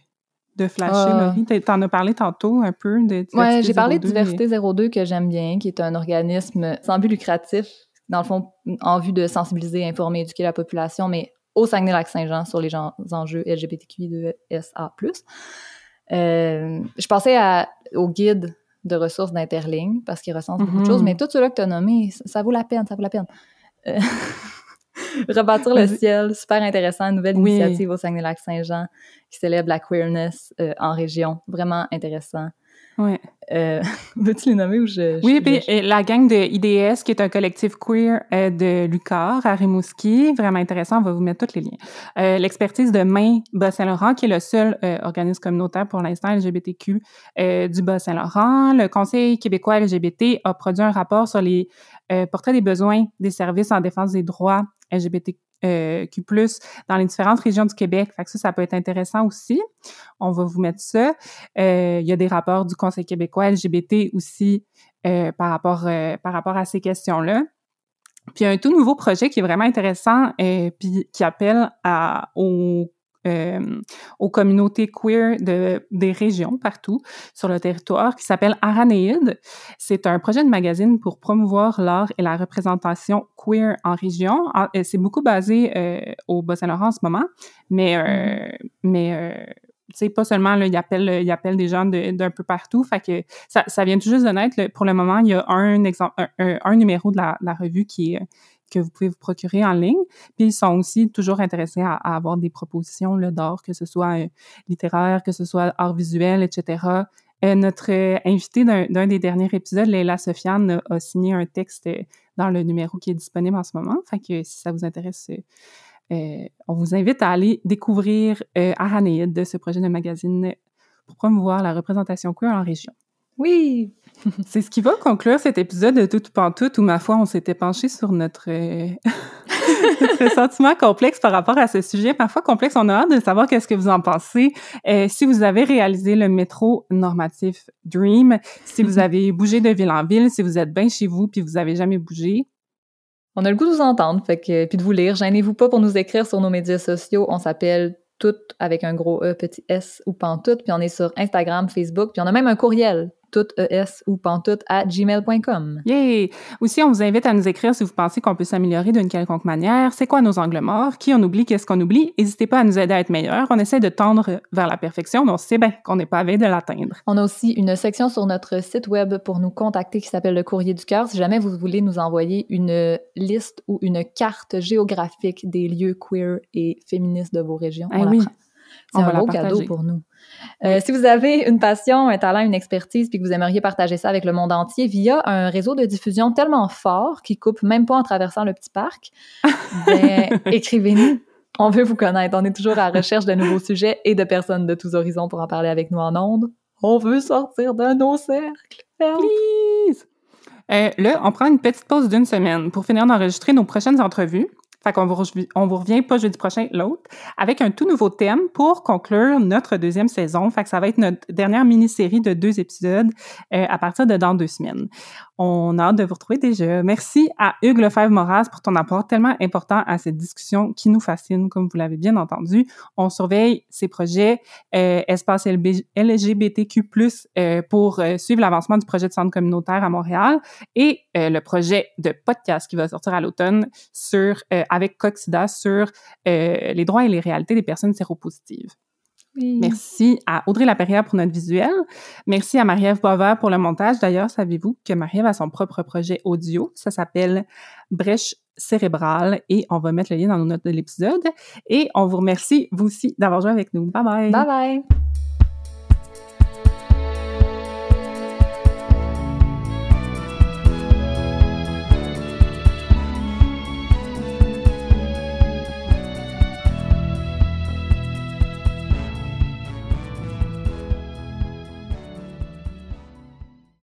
B: de flasher,
A: Ah.
B: Laurie? T'en- T'en as parlé tantôt un peu de Diversité
A: Ouais, j'ai parlé de
B: 02,
A: Diversité 02 que j'aime bien, qui est un organisme sans but lucratif, dans le fond, en vue de sensibiliser, informer, éduquer la population, mais au Saguenay-Lac-Saint-Jean sur les gens- enjeux LGBTQI2SA+. Euh, je pensais à, au guide de ressources d'Interligne, parce qu'il recense beaucoup de
B: Mhm.
A: choses, mais tout ceux-là que tu as nommés, ça, ça vaut la peine, ça vaut la peine. Euh, Rebâtir le ciel, super intéressant, nouvelle
B: Oui.
A: initiative au Saguenay-Lac-Saint-Jean qui célèbre la queerness euh, en région, vraiment intéressant.
B: Ouais.
A: Euh, Veux-tu les nommer ou je...
B: Oui,
A: je-
B: puis
A: je-
B: euh, la gang de IDS, qui est un collectif queer euh, de Lucar à Rimouski, vraiment intéressant, on va vous mettre tous les liens. Euh, L'expertise de Main Bas-Saint-Laurent, qui est le seul euh, organisme communautaire pour l'instant LGBTQ euh, du Bas-Saint-Laurent. Le Conseil québécois LGBT a produit un rapport sur les euh, portraits des besoins des services en défense des droits LGBTQ+, dans les différentes régions du Québec. Fait que ça, ça peut être intéressant aussi. On va vous mettre ça. Euh, il y a des rapports du Conseil québécois LGBT aussi euh, par, rapport, euh, par rapport à ces questions-là. Puis il y a un tout nouveau projet qui est vraiment intéressant euh, puis qui appelle à, aux, euh, aux communautés queer de, des régions partout sur le territoire qui s'appelle Aranéide. C'est un projet de magazine pour promouvoir l'art et la représentation queer en région. En- euh, C'est beaucoup basé euh, au Bas-Saint-Laurent en ce moment, mais, euh, mais euh, tu sais, pas seulement, là, il appelle, il appelle des gens de- d'un peu partout. Fait que ça, ça vient tout juste de naître. Pour le moment, il y a un exemple, un, un- un numéro de la, la revue qui est, que vous pouvez vous procurer en ligne. Puis ils sont aussi toujours intéressés à, avoir des propositions d'art, que ce soit euh, littéraire, que ce soit art visuel, etc. Euh, notre euh, invité d'un des derniers épisodes, Leila Sofiane, a, signé un texte dans le numéro qui est disponible en ce moment. Fait que si ça vous intéresse, on vous invite à aller découvrir Aranéide, de ce projet de magazine pour promouvoir la représentation queer en région.
A: Oui!
B: C'est ce qui va conclure cet épisode de Tout ou Pantoute où, ma foi, on s'était penché sur notre, euh, notre sentiment complexe par rapport à ce sujet. Parfois complexe, on a hâte de savoir qu'est-ce que vous en pensez. Euh, si vous avez réalisé le métro normatif Dream, si vous avez bougé de ville en ville, si vous êtes bien chez vous puis vous avez jamais bougé,
A: On a le goût de vous entendre, fait que, puis de vous lire. Gênez-vous pas pour nous écrire sur nos médias sociaux. On s'appelle tout avec un gros E, petit S ou pantoute, puis on est sur Instagram, Facebook, puis on a même un courriel, tout ES ou pantoute à gmail.com.
B: Yay! Aussi, on vous invite à nous écrire si vous pensez qu'on peut s'améliorer d'une quelconque manière. C'est quoi nos angles morts? Qui on oublie? Qu'est-ce qu'on oublie? N'hésitez pas à nous aider à être meilleurs. On essaie de tendre vers la perfection, mais on sait bien qu'on n'est pas à veille de l'atteindre.
A: On a aussi une section sur notre site web pour nous contacter qui s'appelle le courrier du cœur. Si jamais vous voulez nous envoyer une liste ou une carte géographique des lieux queer et féministes de vos régions,
B: Eh
A: on la
B: oui.
A: prend. C'est un
B: va
A: beau cadeau pour nous. Euh, si vous avez une passion, un talent, une expertise, puis que vous aimeriez partager ça avec le monde entier via un réseau de diffusion tellement fort qui coupe même pas en traversant le petit parc, ben, écrivez-nous. On veut vous connaître. On est toujours à la recherche de nouveaux sujets et de personnes de tous horizons pour en parler avec nous en ondes. On veut sortir de nos cercles. Help.
B: Please! Euh, là, on prend une petite pause d'une semaine pour finir d'enregistrer nos prochaines entrevues. Fait qu'on vous, revient pas jeudi prochain, l'autre, avec un tout nouveau thème pour conclure notre deuxième saison. Fait que ça va être notre dernière mini-série de deux épisodes euh, à partir de dans deux semaines. On a hâte de vous retrouver déjà. Merci à Hugues Lefebvre-Moras pour ton apport tellement important à cette discussion qui nous fascine, comme vous l'avez bien entendu. On surveille ces projets euh, espace LGBTQ+, euh, pour euh, suivre l'avancement du projet de centre communautaire à Montréal et le projet de podcast qui va sortir à l'automne sur avec Coxida sur les droits et les réalités des personnes séropositives. Merci à Audrey Laperrière pour notre visuel. Merci à Marie-Ève Boisvert pour le montage. D'ailleurs, savez-vous que Marie-Ève a son propre projet audio? Ça s'appelle Brèche cérébrale et on va mettre le lien dans nos notes de l'épisode. Et on vous remercie, vous aussi, d'avoir joué avec nous. Bye bye!
A: Bye bye.